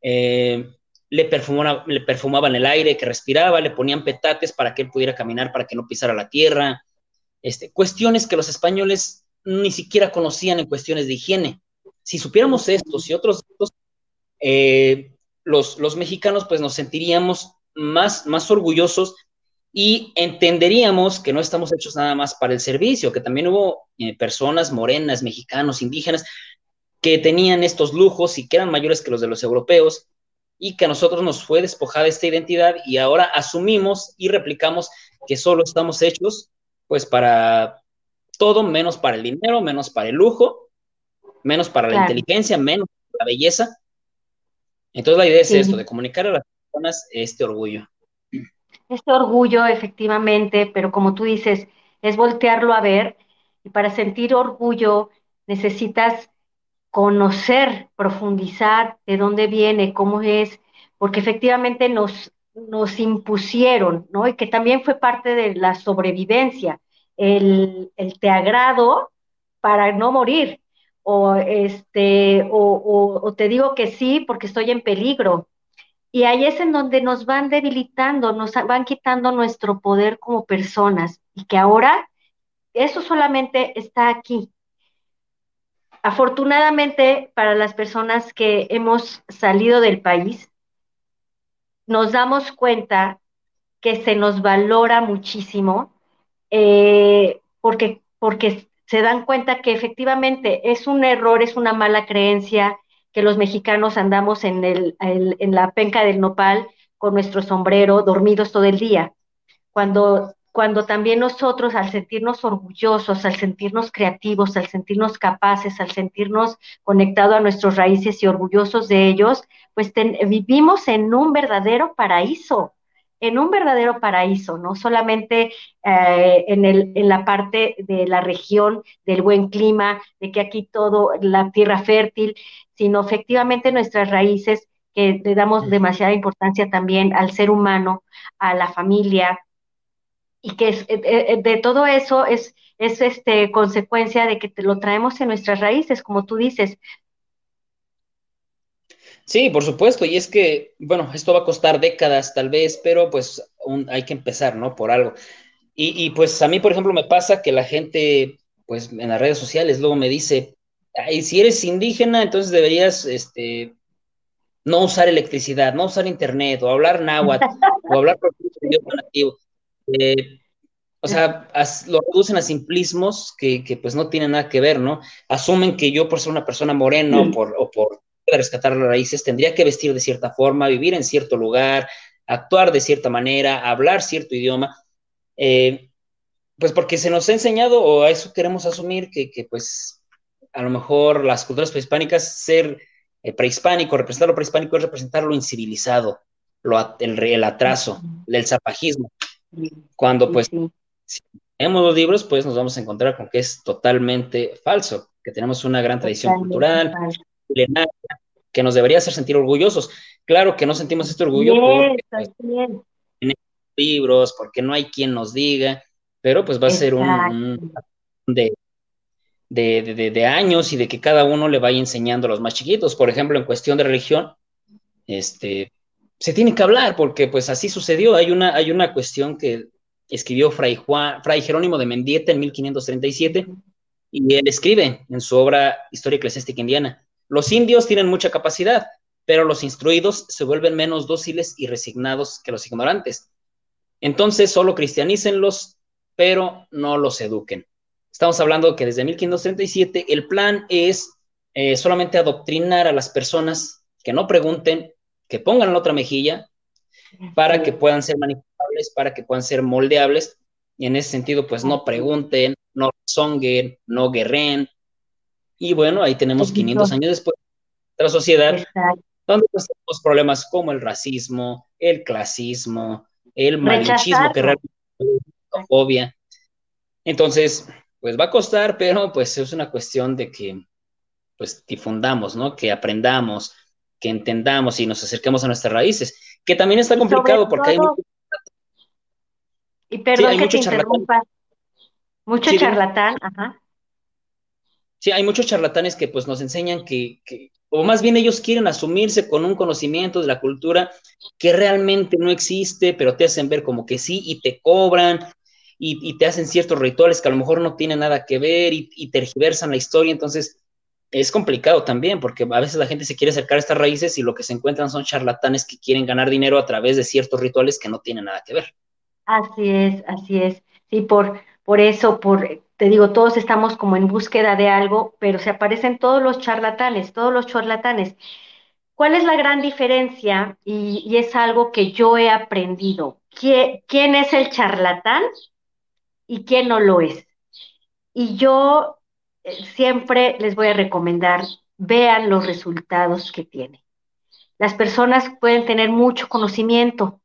S2: eh, le, perfumaba, le perfumaban el aire que respiraba, le ponían petates para que él pudiera caminar, para que no pisara la tierra, este, cuestiones que los españoles ni siquiera conocían en cuestiones de higiene. Si supiéramos esto, si otros, otros eh, los, los, mexicanos pues nos sentiríamos más, más orgullosos y entenderíamos que no estamos hechos nada más para el servicio, que también hubo eh, personas morenas, mexicanos, indígenas, que tenían estos lujos y que eran mayores que los de los europeos y que a nosotros nos fue despojada esta identidad y ahora asumimos y replicamos que solo estamos hechos pues para todo menos para el dinero, menos para el lujo, menos para la inteligencia, menos para la belleza. Entonces la idea es esto, de comunicar a las personas este orgullo.
S1: Este orgullo, efectivamente, pero como tú dices, es voltearlo a ver y para sentir orgullo necesitas conocer, profundizar de dónde viene, cómo es, porque efectivamente nos, nos impusieron, ¿no? Y que también fue parte de la sobrevivencia, el, el te agrado para no morir, o, este, o, o, te digo que sí porque estoy en peligro. Y ahí es en donde nos van debilitando, nos van quitando nuestro poder como personas y que ahora eso solamente está aquí. Afortunadamente para las personas que hemos salido del país, nos damos cuenta que se nos valora muchísimo eh, porque, porque se dan cuenta que efectivamente es un error, es una mala creencia que los mexicanos andamos en, el, en la penca del nopal con nuestro sombrero, dormidos todo el día. Cuando, cuando también nosotros, al sentirnos orgullosos, al sentirnos creativos, al sentirnos capaces, al sentirnos conectados a nuestras raíces y orgullosos de ellos, pues vivimos en un verdadero paraíso en un verdadero paraíso, no solamente eh, en, el, en la parte de la región, del buen clima, de que aquí todo, la tierra fértil, sino efectivamente nuestras raíces, que le damos demasiada importancia también al ser humano, a la familia, y que es, eh, de, todo eso es, es este, consecuencia de que te lo traemos en nuestras raíces, como tú dices,
S2: Sí, por supuesto, y es que, bueno, esto va a costar décadas tal vez, pero pues hay que empezar, ¿no? Por algo. Y, pues a mí, por ejemplo, me pasa que la gente, pues en las redes sociales luego me dice, Ay, si eres indígena, entonces deberías, este, no usar electricidad, no usar internet, o hablar náhuatl, o hablar por idioma nativo. Eh, o sea, lo reducen a simplismos que, que, pues no tienen nada que ver, ¿no? Asumen que yo por ser una persona morena o por, o por rescatar las raíces, tendría que vestir de cierta forma, vivir en cierto lugar, actuar de cierta manera, hablar cierto idioma, eh, pues porque se nos ha enseñado, o a eso queremos asumir, que, pues a lo mejor las culturas prehispánicas, ser eh, prehispánico, representar lo prehispánico es representar lo incivilizado, lo, el, el atraso, el zapajismo. Cuando pues si tenemos los libros, pues nos vamos a encontrar con que es totalmente falso, que tenemos una gran tradición cultural, que nos debería hacer sentir orgullosos. Claro que no sentimos este orgullo porque pues, en libros, porque no hay quien nos diga, pero pues va a ser un, de, de, años y de que cada uno le vaya enseñando a los más chiquitos. Por ejemplo, en cuestión de religión, este, se tiene que hablar porque pues así sucedió. Hay una, hay una cuestión que escribió Fray, Juan, Fray Jerónimo de Mendieta en 1537 y él escribe en su obra Historia Eclesiástica Indiana los indios tienen mucha capacidad, pero los instruidos se vuelven menos dóciles y resignados que los ignorantes. Entonces, solo cristianícenlos, pero no los eduquen. Estamos hablando que desde 1537 el plan es eh, solamente adoctrinar a las personas que no pregunten, que pongan la otra mejilla, para que puedan ser manipulables, para que puedan ser moldeables, y en ese sentido, pues no pregunten, no songuen, no guerren, y bueno, ahí tenemos 500 años después de la sociedad, donde pues, tenemos problemas como el racismo, el clasismo, el malinchismo, que realmente es fobia. Entonces, pues va a costar, pero pues es una cuestión de que pues difundamos, ¿no? Que aprendamos, que entendamos y nos acerquemos a nuestras raíces, que también está complicado porque hay mucho...
S1: Y perdón que te interrumpa. Mucho charlatán, ajá.
S2: Sí, hay muchos charlatanes que pues nos enseñan que, o más bien ellos quieren asumirse con un conocimiento de la cultura que realmente no existe, pero te hacen ver como que sí y te cobran y, te hacen ciertos rituales que a lo mejor no tienen nada que ver y, y, tergiversan la historia. Entonces es complicado también porque a veces la gente se quiere acercar a estas raíces y lo que se encuentran son charlatanes que quieren ganar dinero a través de ciertos rituales que no tienen nada que ver.
S1: Así es, así es. Sí, por, por eso, por te digo, todos estamos como en búsqueda de algo, pero se aparecen todos los charlatanes, todos los charlatanes. ¿Cuál es la gran diferencia? Y, es algo que yo he aprendido. ¿Quién es el charlatán y quién no lo es? Y yo eh, siempre les voy a recomendar, vean los resultados que tiene. Las personas pueden tener mucho conocimiento,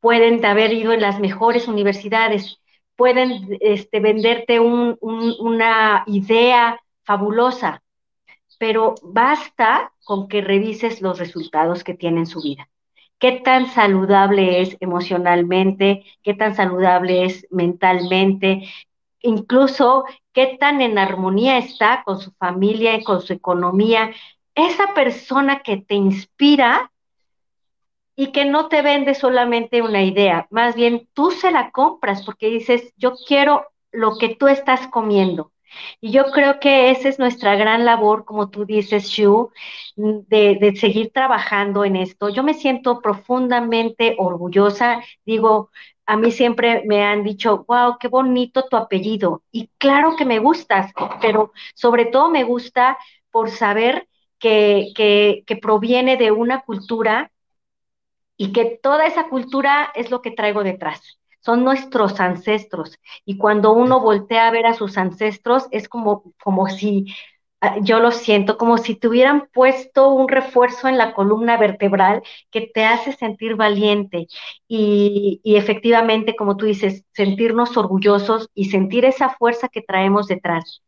S1: pueden haber ido en las mejores universidades, pueden este, venderte una idea fabulosa, pero basta con que revises los resultados que tiene en su vida. ¿Qué tan saludable es emocionalmente? ¿Qué tan saludable es mentalmente? Incluso, ¿qué tan en armonía está con su familia y con su economía? Esa persona que te inspira y que no te vende solamente una idea, más bien tú se la compras porque dices, yo quiero lo que tú estás comiendo. Y yo creo que esa es nuestra gran labor, como tú dices, Shu, de, de, seguir trabajando en esto. Yo me siento profundamente orgullosa. Digo, a mí siempre me han dicho, wow, qué bonito tu apellido. Y claro que me gustas, pero sobre todo me gusta por saber que, que, que proviene de una cultura y que toda esa cultura es lo que traigo detrás. Son nuestros ancestros. Y cuando uno voltea a ver a sus ancestros, es como, como si, ah, yo lo siento, como si te hubieran puesto un refuerzo en la columna vertebral que te hace sentir valiente. Y, y efectivamente, como tú dices, sentirnos orgullosos y sentir esa fuerza que traemos detrás.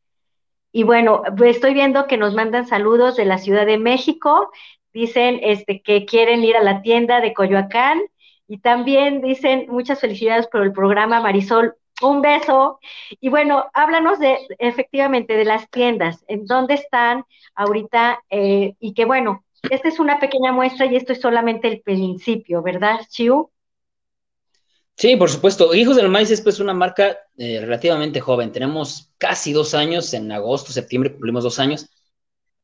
S1: Y bueno, estoy viendo que nos mandan saludos de la Ciudad de México dicen este, que quieren ir a la tienda de Coyoacán y también dicen muchas felicidades por el programa Marisol. Un beso. Y bueno, háblanos de efectivamente de las tiendas, en dónde están ahorita eh, y que bueno, esta es una pequeña muestra y esto es solamente el principio, ¿verdad, Chiu?
S2: Sí, por supuesto. Hijos del Maíz es pues una marca eh, relativamente joven. Tenemos casi dos años, en agosto, septiembre cumplimos dos años.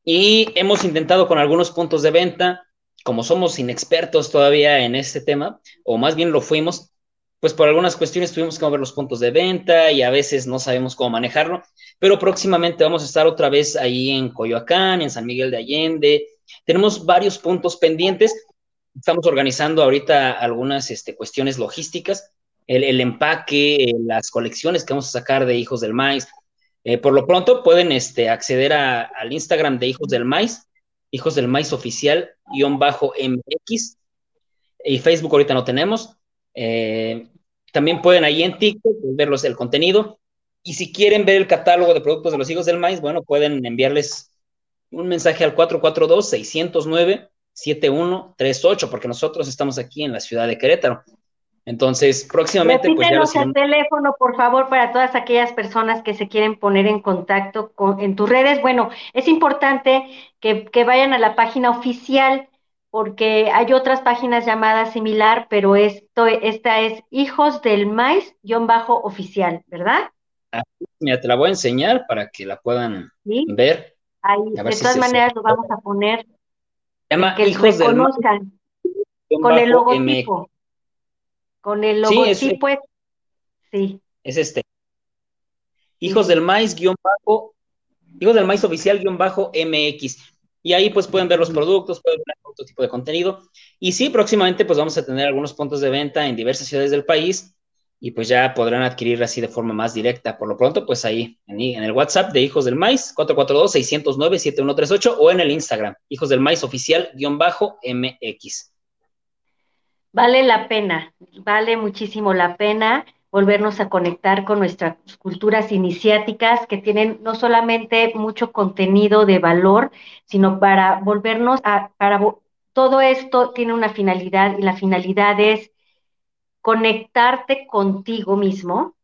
S2: Y hemos intentado con algunos puntos de venta, como somos inexpertos todavía en este tema, o más bien lo fuimos, pues por algunas cuestiones tuvimos que mover los puntos de venta y a veces no sabemos cómo manejarlo, pero próximamente vamos a estar otra vez ahí en Coyoacán, en San Miguel de Allende. Tenemos varios puntos pendientes. Estamos organizando ahorita algunas este, cuestiones logísticas, el, el empaque, las colecciones que vamos a sacar de Hijos del Maíz, eh, por lo pronto pueden este, acceder al Instagram de Hijos del Maíz, Hijos del Maíz Oficial, guion bajo MX, y Facebook ahorita no tenemos. Eh, también pueden ahí en TikTok verlos el contenido. Y si quieren ver el catálogo de productos de los hijos del maíz, bueno, pueden enviarles un mensaje al 442-609-7138, porque nosotros estamos aquí en la ciudad de Querétaro. Entonces, próximamente,
S1: pues ya el teléfono, por favor, para todas aquellas personas que se quieren poner en contacto con, en tus redes. Bueno, es importante que, vayan a la página oficial, porque hay otras páginas llamadas similar, pero esto, esta es Hijos del Maíz-oficial, ¿verdad?
S2: Ah, mira, te la voy a enseñar para que la puedan ver.
S1: de todas maneras lo vamos a poner.
S2: Se llama Hijos del.
S1: Con el logotipo. Con el logotipo sí, es,
S2: sí. Es este. Hijos del Maíz, guion bajo, Hijos del Maíz oficial, guion bajo, MX. Y ahí pues pueden ver los productos, pueden ver otro tipo de contenido. Y sí, próximamente pues vamos a tener algunos puntos de venta en diversas ciudades del país y pues ya podrán adquirir así de forma más directa. Por lo pronto, pues ahí en, el WhatsApp de Hijos del Maíz, 442-609-7138 o en el Instagram, Hijos del Maíz oficial, guion bajo, MX.
S1: Vale la pena, vale muchísimo la pena volvernos a conectar con nuestras culturas iniciáticas que tienen no solamente mucho contenido de valor, sino para volvernos a, para todo esto tiene una finalidad y la finalidad es conectarte contigo mismo,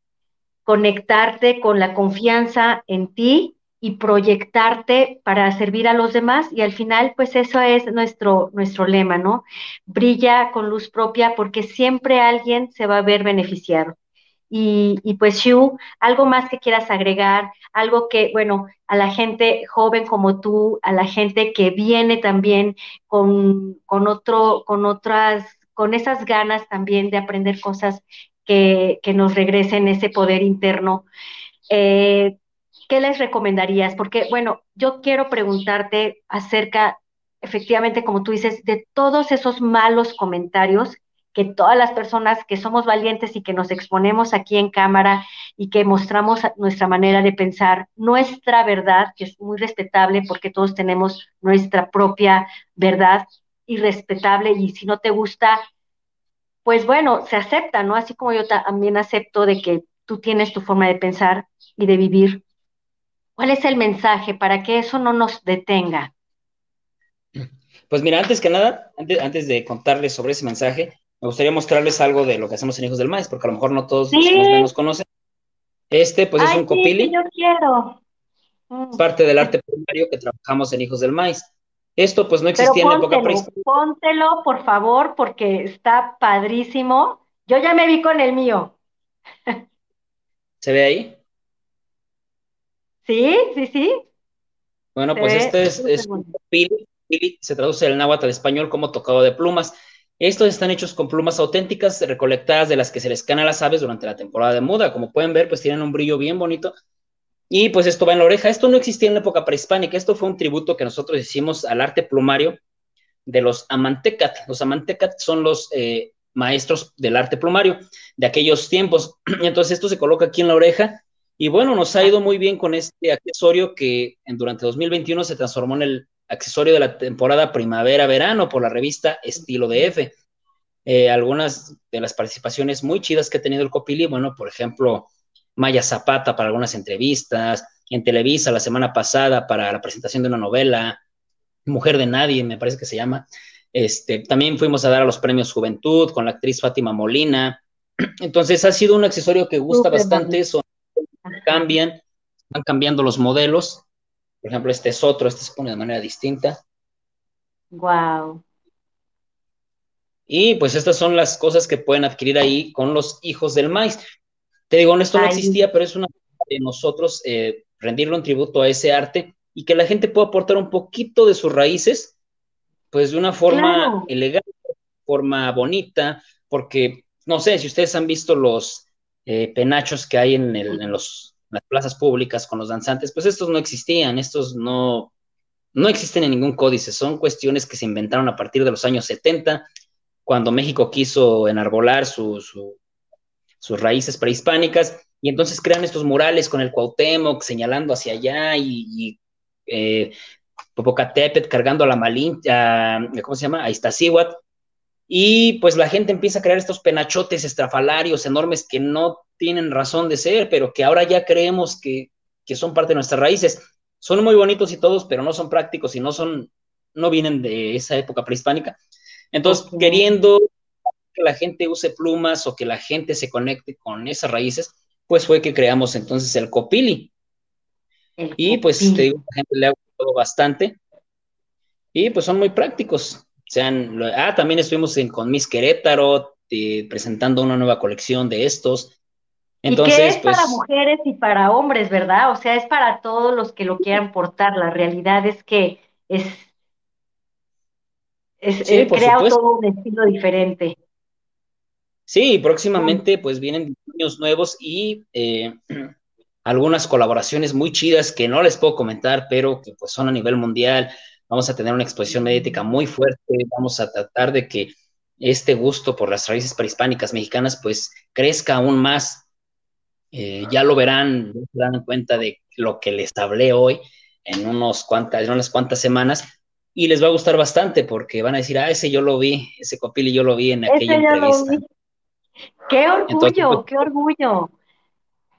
S1: conectarte con la confianza en ti y proyectarte para servir a los demás y al final pues eso es nuestro nuestro lema, ¿no? Brilla con luz propia porque siempre alguien se va a ver beneficiado. Y, y pues Shu, algo más que quieras agregar, algo que, bueno, a la gente joven como tú, a la gente que viene también con, con otro, con otras, con esas ganas también de aprender cosas que, que nos regresen ese poder interno. Eh, ¿qué les recomendarías? Porque, bueno, yo quiero preguntarte acerca efectivamente, como tú dices, de todos esos malos comentarios que todas las personas que somos valientes y que nos exponemos aquí en cámara y que mostramos nuestra manera de pensar, nuestra verdad, que es muy respetable porque todos tenemos nuestra propia verdad y respetable y si no te gusta, pues bueno, se acepta, ¿no? Así como yo también acepto de que tú tienes tu forma de pensar y de vivir. ¿Cuál es el mensaje para que eso no nos detenga?
S2: Pues mira, antes que nada, antes, de contarles sobre ese mensaje, me gustaría mostrarles algo de lo que hacemos en Hijos del Maíz, porque a lo mejor no todos nos conocen. Este, pues es un copili.
S1: yo quiero.
S2: Es parte del arte primario que trabajamos en Hijos del Maíz. Esto, pues, no existía en la época.
S1: Póntelo, por favor, porque está padrísimo. Yo ya me vi con el mío.
S2: ¿Se ve ahí?
S1: Sí, sí, sí.
S2: Bueno, pues este es, es un copili. Se traduce del náhuatl al español como tocado de plumas. Estos están hechos con plumas auténticas recolectadas de las que se les caen a las aves durante la temporada de muda. Como pueden ver, pues tienen un brillo bien bonito. Y pues esto va en la oreja. Esto no existía en la época prehispánica. Esto fue un tributo que nosotros hicimos al arte plumario de los amantecat. Los amantecat son los eh, maestros del arte plumario de aquellos tiempos. Entonces esto se coloca aquí en la oreja. Y bueno, nos ha ido muy bien con este accesorio que en, durante 2021 se transformó en el accesorio de la temporada primavera-verano por la revista Estilo de F. Eh, algunas de las participaciones muy chidas que ha tenido el Copili, bueno, por ejemplo, Maya Zapata para algunas entrevistas, en Televisa la semana pasada para la presentación de una novela, Mujer de Nadie, me parece que se llama. Este, también fuimos a dar a los premios Juventud con la actriz Fátima Molina. Entonces ha sido un accesorio que gusta bastante, eso cambian, van cambiando los modelos por ejemplo, este es otro, este se pone de manera distinta.
S1: Wow.
S2: Y pues estas son las cosas que pueden adquirir ahí con los hijos del maíz. Te digo, esto no existía, pero es una de nosotros eh, rendirle un tributo a ese arte y que la gente pueda aportar un poquito de sus raíces, pues de una forma elegante, forma bonita, porque no sé si ustedes han visto los eh, penachos que hay en, en los las plazas públicas con los danzantes, pues estos no existían, estos no, no existen en ningún códice, son cuestiones que se inventaron a partir de los años 70, cuando México quiso enarbolar sus raíces prehispánicas, y entonces crean estos murales con el Cuauhtémoc señalando hacia allá y, y eh, Popocatépetl cargando a la Malinche, ¿cómo se llama? A Iztaccíhuatl, y pues la gente empieza a crear estos penachotes estrafalarios enormes que no tienen razón de ser, pero que ahora ya creemos que, son parte de nuestras raíces. Son muy bonitos y todos, pero no son prácticos y no son, no vienen de esa época prehispánica. Entonces, queriendo que la gente use plumas o que la gente se conecte con esas raíces, pues fue que creamos entonces el copili. y pues te digo, la gente le ha gustado bastante. Y pues son muy prácticos sean, ah, también estuvimos con Miss Querétaro eh, presentando una nueva colección de estos.
S1: Entonces, y que es para pues, mujeres y para hombres, ¿verdad? O sea, es para todos los que lo quieran portar. La realidad es que es, es crea todo un estilo diferente.
S2: Sí, próximamente pues vienen diseños nuevos y eh, algunas colaboraciones muy chidas que no les puedo comentar, pero que pues son a nivel mundial vamos a tener una exposición mediática muy fuerte, vamos a tratar de que este gusto por las raíces prehispánicas mexicanas pues crezca aún más. Eh, ya lo verán, se dan cuenta de lo que les hablé hoy en, unos cuantas, en unas cuantas semanas y les va a gustar bastante porque van a decir, ah, ese yo lo vi, ese copili yo lo vi en aquella entrevista.
S1: Qué orgullo, pues, qué orgullo.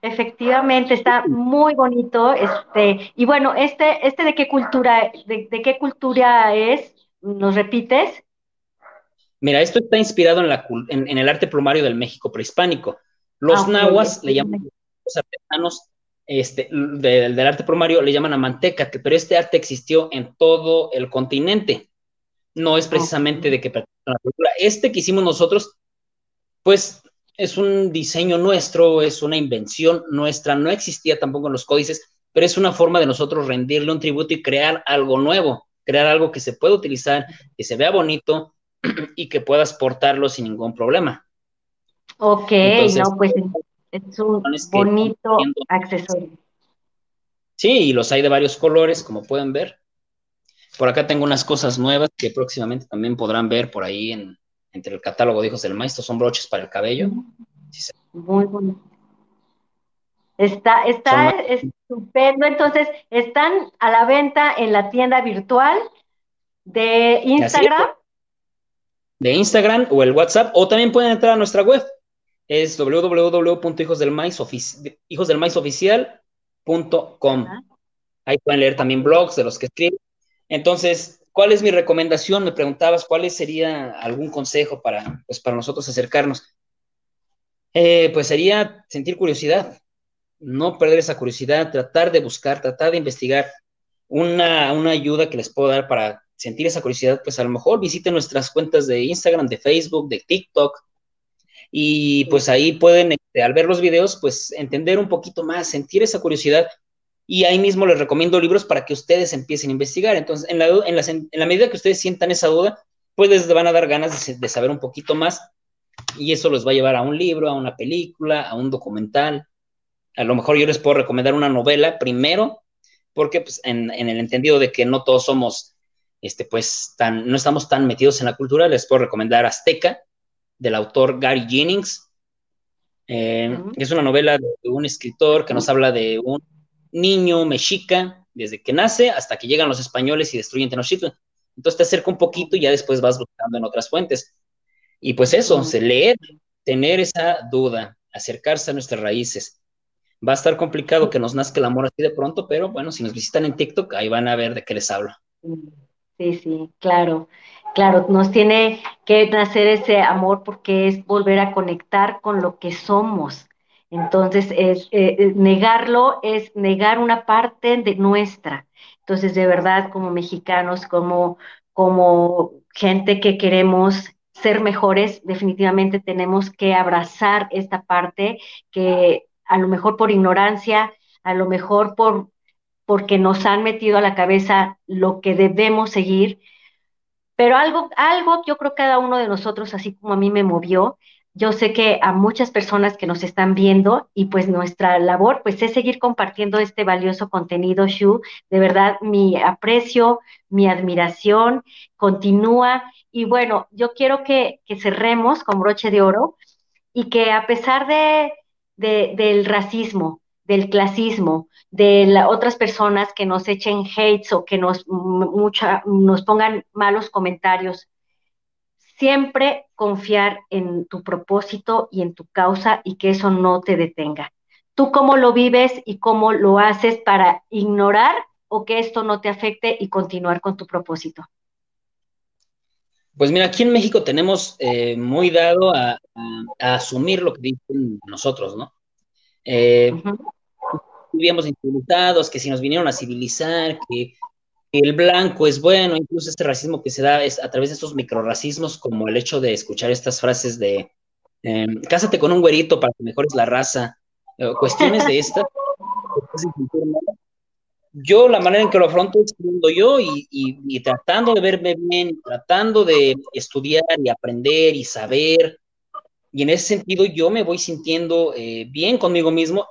S1: Efectivamente, está muy bonito. Este, y bueno, este, este de qué cultura, de, qué cultura es, ¿nos repites?
S2: Mira, esto está inspirado en, la, en, el arte plumario del México prehispánico. Los ah, nahuas le llaman, los artesanos este, del arte plumario le llaman a manteca, pero este arte existió en todo el continente. No es precisamente de que la cultura. Este que hicimos nosotros, pues es un diseño nuestro, es una invención nuestra, no existía tampoco en los códices, pero es una forma de nosotros rendirle un tributo y crear algo nuevo, crear algo que se pueda utilizar, que se vea bonito y que puedas portarlo sin ningún problema.
S1: Ok, no, pues es un bonito accesorio.
S2: Sí, y los hay de varios colores, como pueden ver. Por acá tengo unas cosas nuevas que próximamente también podrán ver por ahí en, entre el catálogo de Hijos del Maestro. Son broches para el cabello.
S1: Muy bueno. Está, está estupendo. Entonces, están a la venta en la tienda virtual de Instagram.
S2: De Instagram o el WhatsApp, o también pueden entrar a nuestra web. Es www.hijosdelmaisoficial.com. Ahí pueden leer también blogs de los que escriben. Entonces, ¿cuál es mi recomendación? Me preguntabas, ¿cuál sería algún consejo para, pues, para nosotros acercarnos? Eh, pues sería sentir curiosidad, no perder esa curiosidad, tratar de buscar, tratar de investigar una, ayuda que les puedo dar para sentir esa curiosidad, pues a lo mejor visiten nuestras cuentas de Instagram, de Facebook, de TikTok, y pues ahí pueden, este, al ver los videos, pues entender un poquito más, sentir esa curiosidad, y ahí mismo les recomiendo libros para que ustedes empiecen a investigar. Entonces, en la, en la, medida que ustedes sientan esa duda, pues les van a dar ganas de, de saber un poquito más, y eso los va a llevar a un libro, a una película, a un documental, a lo mejor yo les puedo recomendar una novela primero, porque pues, en, el entendido de que no todos somos, este, pues, tan, no estamos tan metidos en la cultura, les puedo recomendar Azteca, del autor Gary Jennings. Eh, es una novela de un escritor que nos habla de un niño mexica, desde que nace hasta que llegan los españoles y destruyen Tenochtitlan. Entonces te acerca un poquito y ya después vas buscando en otras fuentes. Y pues eso, se leer, tener esa duda, acercarse a nuestras raíces, va a estar complicado que nos nazca el amor así de pronto, pero bueno, si nos visitan en TikTok, ahí van a ver de qué les hablo.
S1: Sí, sí, claro, claro, nos tiene que nacer ese amor porque es volver a conectar con lo que somos. Entonces, es, eh, eh, negarlo es negar una parte de nuestra. Entonces, de verdad, como mexicanos, como, como gente que queremos ser mejores, definitivamente tenemos que abrazar esta parte que a lo mejor por ignorancia, a lo mejor por porque nos han metido a la cabeza lo que debemos seguir, pero algo, algo yo creo cada uno de nosotros, así como a mí me movió, yo sé que a muchas personas que nos están viendo y pues nuestra labor pues es seguir compartiendo este valioso contenido, Shu. De verdad, mi aprecio, mi admiración continúa. Y bueno, yo quiero que, que cerremos con broche de oro y que a pesar de, del racismo, del clasismo, de otras personas que nos echen hates o que nos, mucha, nos pongan malos comentarios. Siempre confiar en tu propósito y en tu causa y que eso no te detenga. ¿Tú cómo lo vives y cómo lo haces para ignorar o que esto no te afecte y continuar con tu propósito?
S2: Pues mira, aquí en México tenemos eh, muy dado a, asumir lo que dicen nosotros, ¿no? Eh, Vivíamos incivilizados, que si nos vinieron a civilizar, que, el blanco es bueno, incluso este racismo que se da es a través de estos microracismos, como el hecho de escuchar estas frases de em, cásate con un güerito para que mejores la raza, cuestiones de estas. yo la manera en que lo afronto es siendo yo y, tratando de verme bien, tratando de estudiar y aprender y saber. Y en ese sentido yo me voy sintiendo eh, bien conmigo mismo.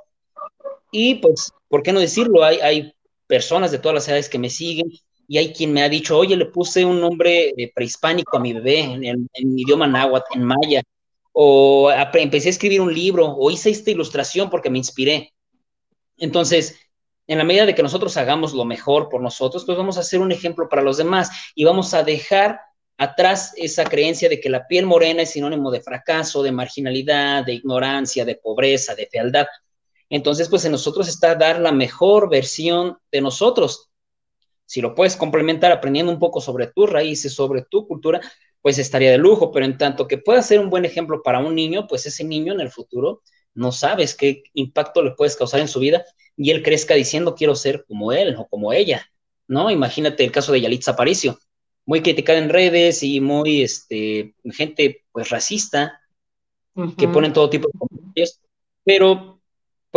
S2: Y pues, ¿por qué no decirlo? Hay, hay personas de todas las edades que me siguen y hay quien me ha dicho, oye, le puse un nombre eh, prehispánico a mi bebé en, en idioma náhuatl, en maya, o empecé a escribir un libro, o hice esta ilustración porque me inspiré. Entonces, en la medida de que nosotros hagamos lo mejor por nosotros, pues vamos a ser un ejemplo para los demás y vamos a dejar atrás esa creencia de que la piel morena es sinónimo de fracaso, de marginalidad, de ignorancia, de pobreza, de fealdad. Entonces, pues en nosotros está dar la mejor versión de nosotros. Si lo puedes complementar aprendiendo un poco sobre tus raíces, sobre tu cultura, pues estaría de lujo, pero en tanto que pueda ser un buen ejemplo para un niño, pues ese niño en el futuro no sabes qué impacto le puedes causar en su vida y él crezca diciendo quiero ser como él o como ella, ¿no? Imagínate el caso de Yalitza Aparicio, muy criticada en redes y muy, este, gente, pues, racista, que ponen todo tipo de comentarios, pero,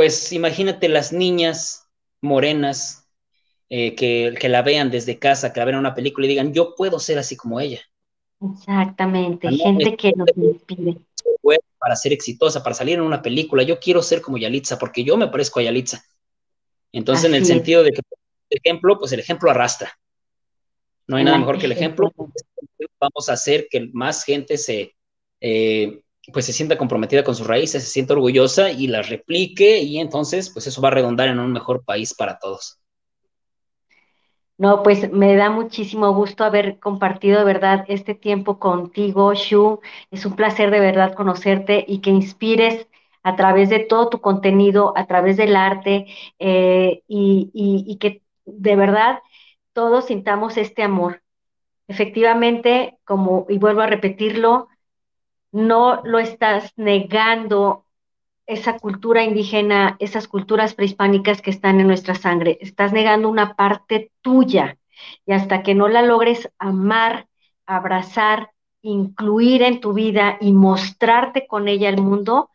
S2: pues, imagínate las niñas morenas eh, que, que, la vean desde casa, que la vean en una película y digan, yo puedo ser así como ella.
S1: Exactamente, gente que nos inspire
S2: para ser exitosa, para salir en una película. Yo quiero ser como Yalitza, porque yo me parezco a Yalitza. Entonces, en el sentido de que, por ejemplo, pues el ejemplo arrastra. No hay nada mejor que el ejemplo. Vamos a hacer que más gente se, eh, pues se sienta comprometida con sus raíces, se sienta orgullosa y las replique y entonces pues eso va a redundar en un mejor país para todos.
S1: No, pues me da muchísimo gusto haber compartido de verdad este tiempo contigo, Shu. Es un placer de verdad conocerte y que inspires a través de todo tu contenido, a través del arte eh, y, y que de verdad todos sintamos este amor. Efectivamente, como, y vuelvo a repetirlo, no lo estás negando esa cultura indígena, esas culturas prehispánicas que están en nuestra sangre. Estás negando una parte tuya y hasta que no la logres amar, abrazar, incluir en tu vida y mostrarte con ella al mundo,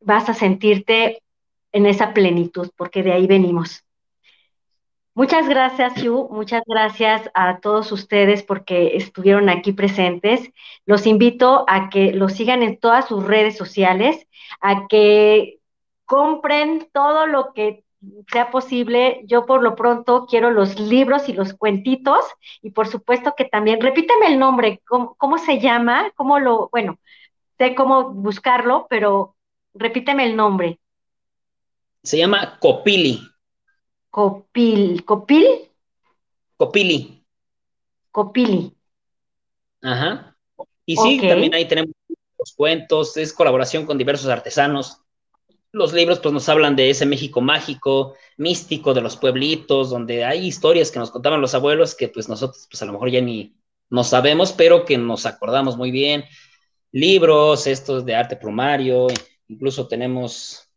S1: vas a sentirte en esa plenitud, porque de ahí venimos. Muchas gracias, Yu. Muchas gracias a todos ustedes porque estuvieron aquí presentes. Los invito a que los sigan en todas sus redes sociales, a que compren todo lo que sea posible. Yo por lo pronto quiero los libros y los cuentitos y por supuesto que también, repíteme el nombre, ¿cómo, cómo se llama? ¿Cómo lo, bueno, sé cómo buscarlo, pero repíteme el nombre.
S2: Se llama Copili.
S1: Copil, ¿Copil?
S2: Copili.
S1: Copili.
S2: Ajá. Y sí, también ahí tenemos los cuentos, es colaboración con diversos artesanos. Los libros pues nos hablan de ese México mágico, místico, de los pueblitos, donde hay historias que nos contaban los abuelos que pues nosotros pues a lo mejor ya ni no sabemos, pero que nos acordamos muy bien. Libros, estos de arte plumario, incluso tenemos,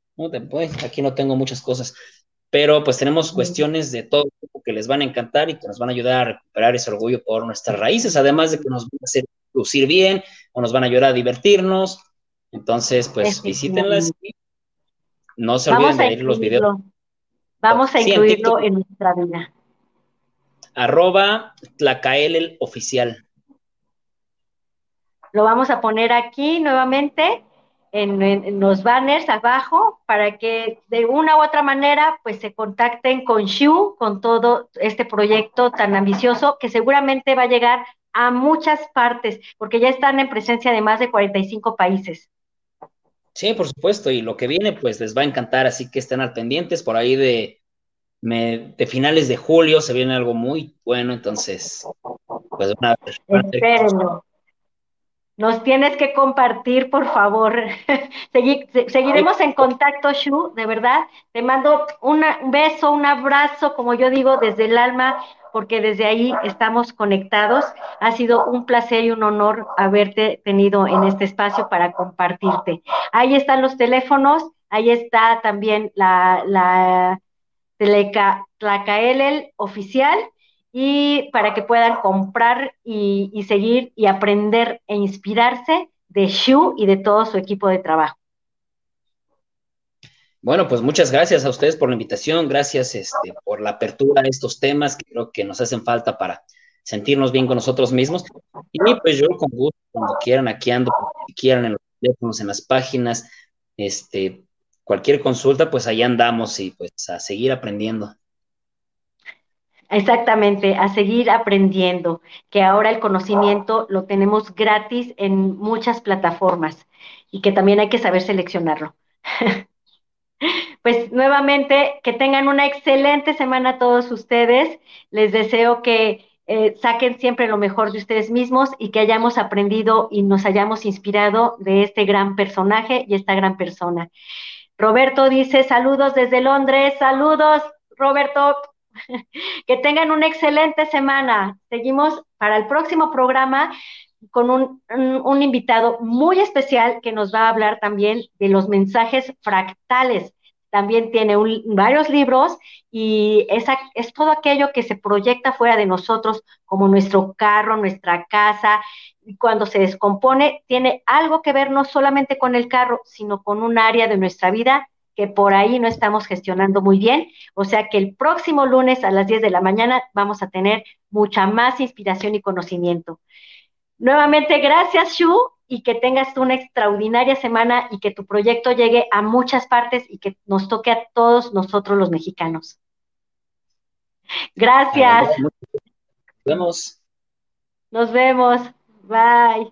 S2: aquí no tengo muchas cosas, pero pues tenemos cuestiones de todo tipo que les van a encantar y que nos van a ayudar a recuperar ese orgullo por nuestras raíces, además de que nos van a hacer lucir bien o nos van a ayudar a divertirnos. Entonces, pues visítenlas y no se olviden de ir los videos.
S1: Vamos a incluirlo en, nuestra vida.
S2: Arroba Tlacael oficial.
S1: Lo vamos a poner aquí nuevamente en, los banners abajo para que de una u otra manera pues se contacten con Shu, con todo este proyecto tan ambicioso que seguramente va a llegar a muchas partes, porque ya están en presencia de más de 45 países.
S2: Sí, por supuesto, y lo que viene pues les va a encantar, así que estén al pendientes por ahí de, de finales de julio, se viene algo muy bueno, entonces pues
S1: van a Espérenlo. Nos tienes que compartir, por favor. seguiremos en contacto, Shu, de verdad. Te mando un beso, un abrazo, como yo digo, desde el alma, porque desde ahí estamos conectados. Ha sido un placer y un honor haberte tenido en este espacio para compartirte. Ahí están los teléfonos, ahí está también la, la Tlacaelel oficial y para que puedan comprar y, seguir y aprender e inspirarse de Shu y de todo su equipo de trabajo.
S2: Bueno, pues muchas gracias a ustedes por la invitación, gracias este, por la apertura a estos temas que creo que nos hacen falta para sentirnos bien con nosotros mismos. Y pues yo con gusto, cuando quieran, aquí ando, si quieran, en los teléfonos, en las páginas, este, cualquier consulta, pues ahí andamos y pues a seguir aprendiendo.
S1: Exactamente, a seguir aprendiendo, que ahora el conocimiento lo tenemos gratis en muchas plataformas y que también hay que saber seleccionarlo. pues nuevamente, que tengan una excelente semana todos ustedes. Les deseo que eh, saquen siempre lo mejor de ustedes mismos y que hayamos aprendido y nos hayamos inspirado de este gran personaje y esta gran persona. Roberto dice saludos desde Londres, saludos Roberto, que tengan una excelente semana. Seguimos para el próximo programa con un, invitado muy especial que nos va a hablar también de los mensajes fractales. También tiene varios libros y es todo aquello que se proyecta fuera de nosotros, como nuestro carro, nuestra casa, y cuando se descompone, tiene algo que ver no solamente con el carro, sino con un área de nuestra vida que por ahí no estamos gestionando muy bien. O sea que el próximo lunes a las 10 de la mañana vamos a tener mucha más inspiración y conocimiento. Nuevamente, gracias, Shu, y que tengas una extraordinaria semana y que tu proyecto llegue a muchas partes y que nos toque a todos nosotros los mexicanos. Gracias.
S2: Nos vemos.
S1: Nos vemos. Bye.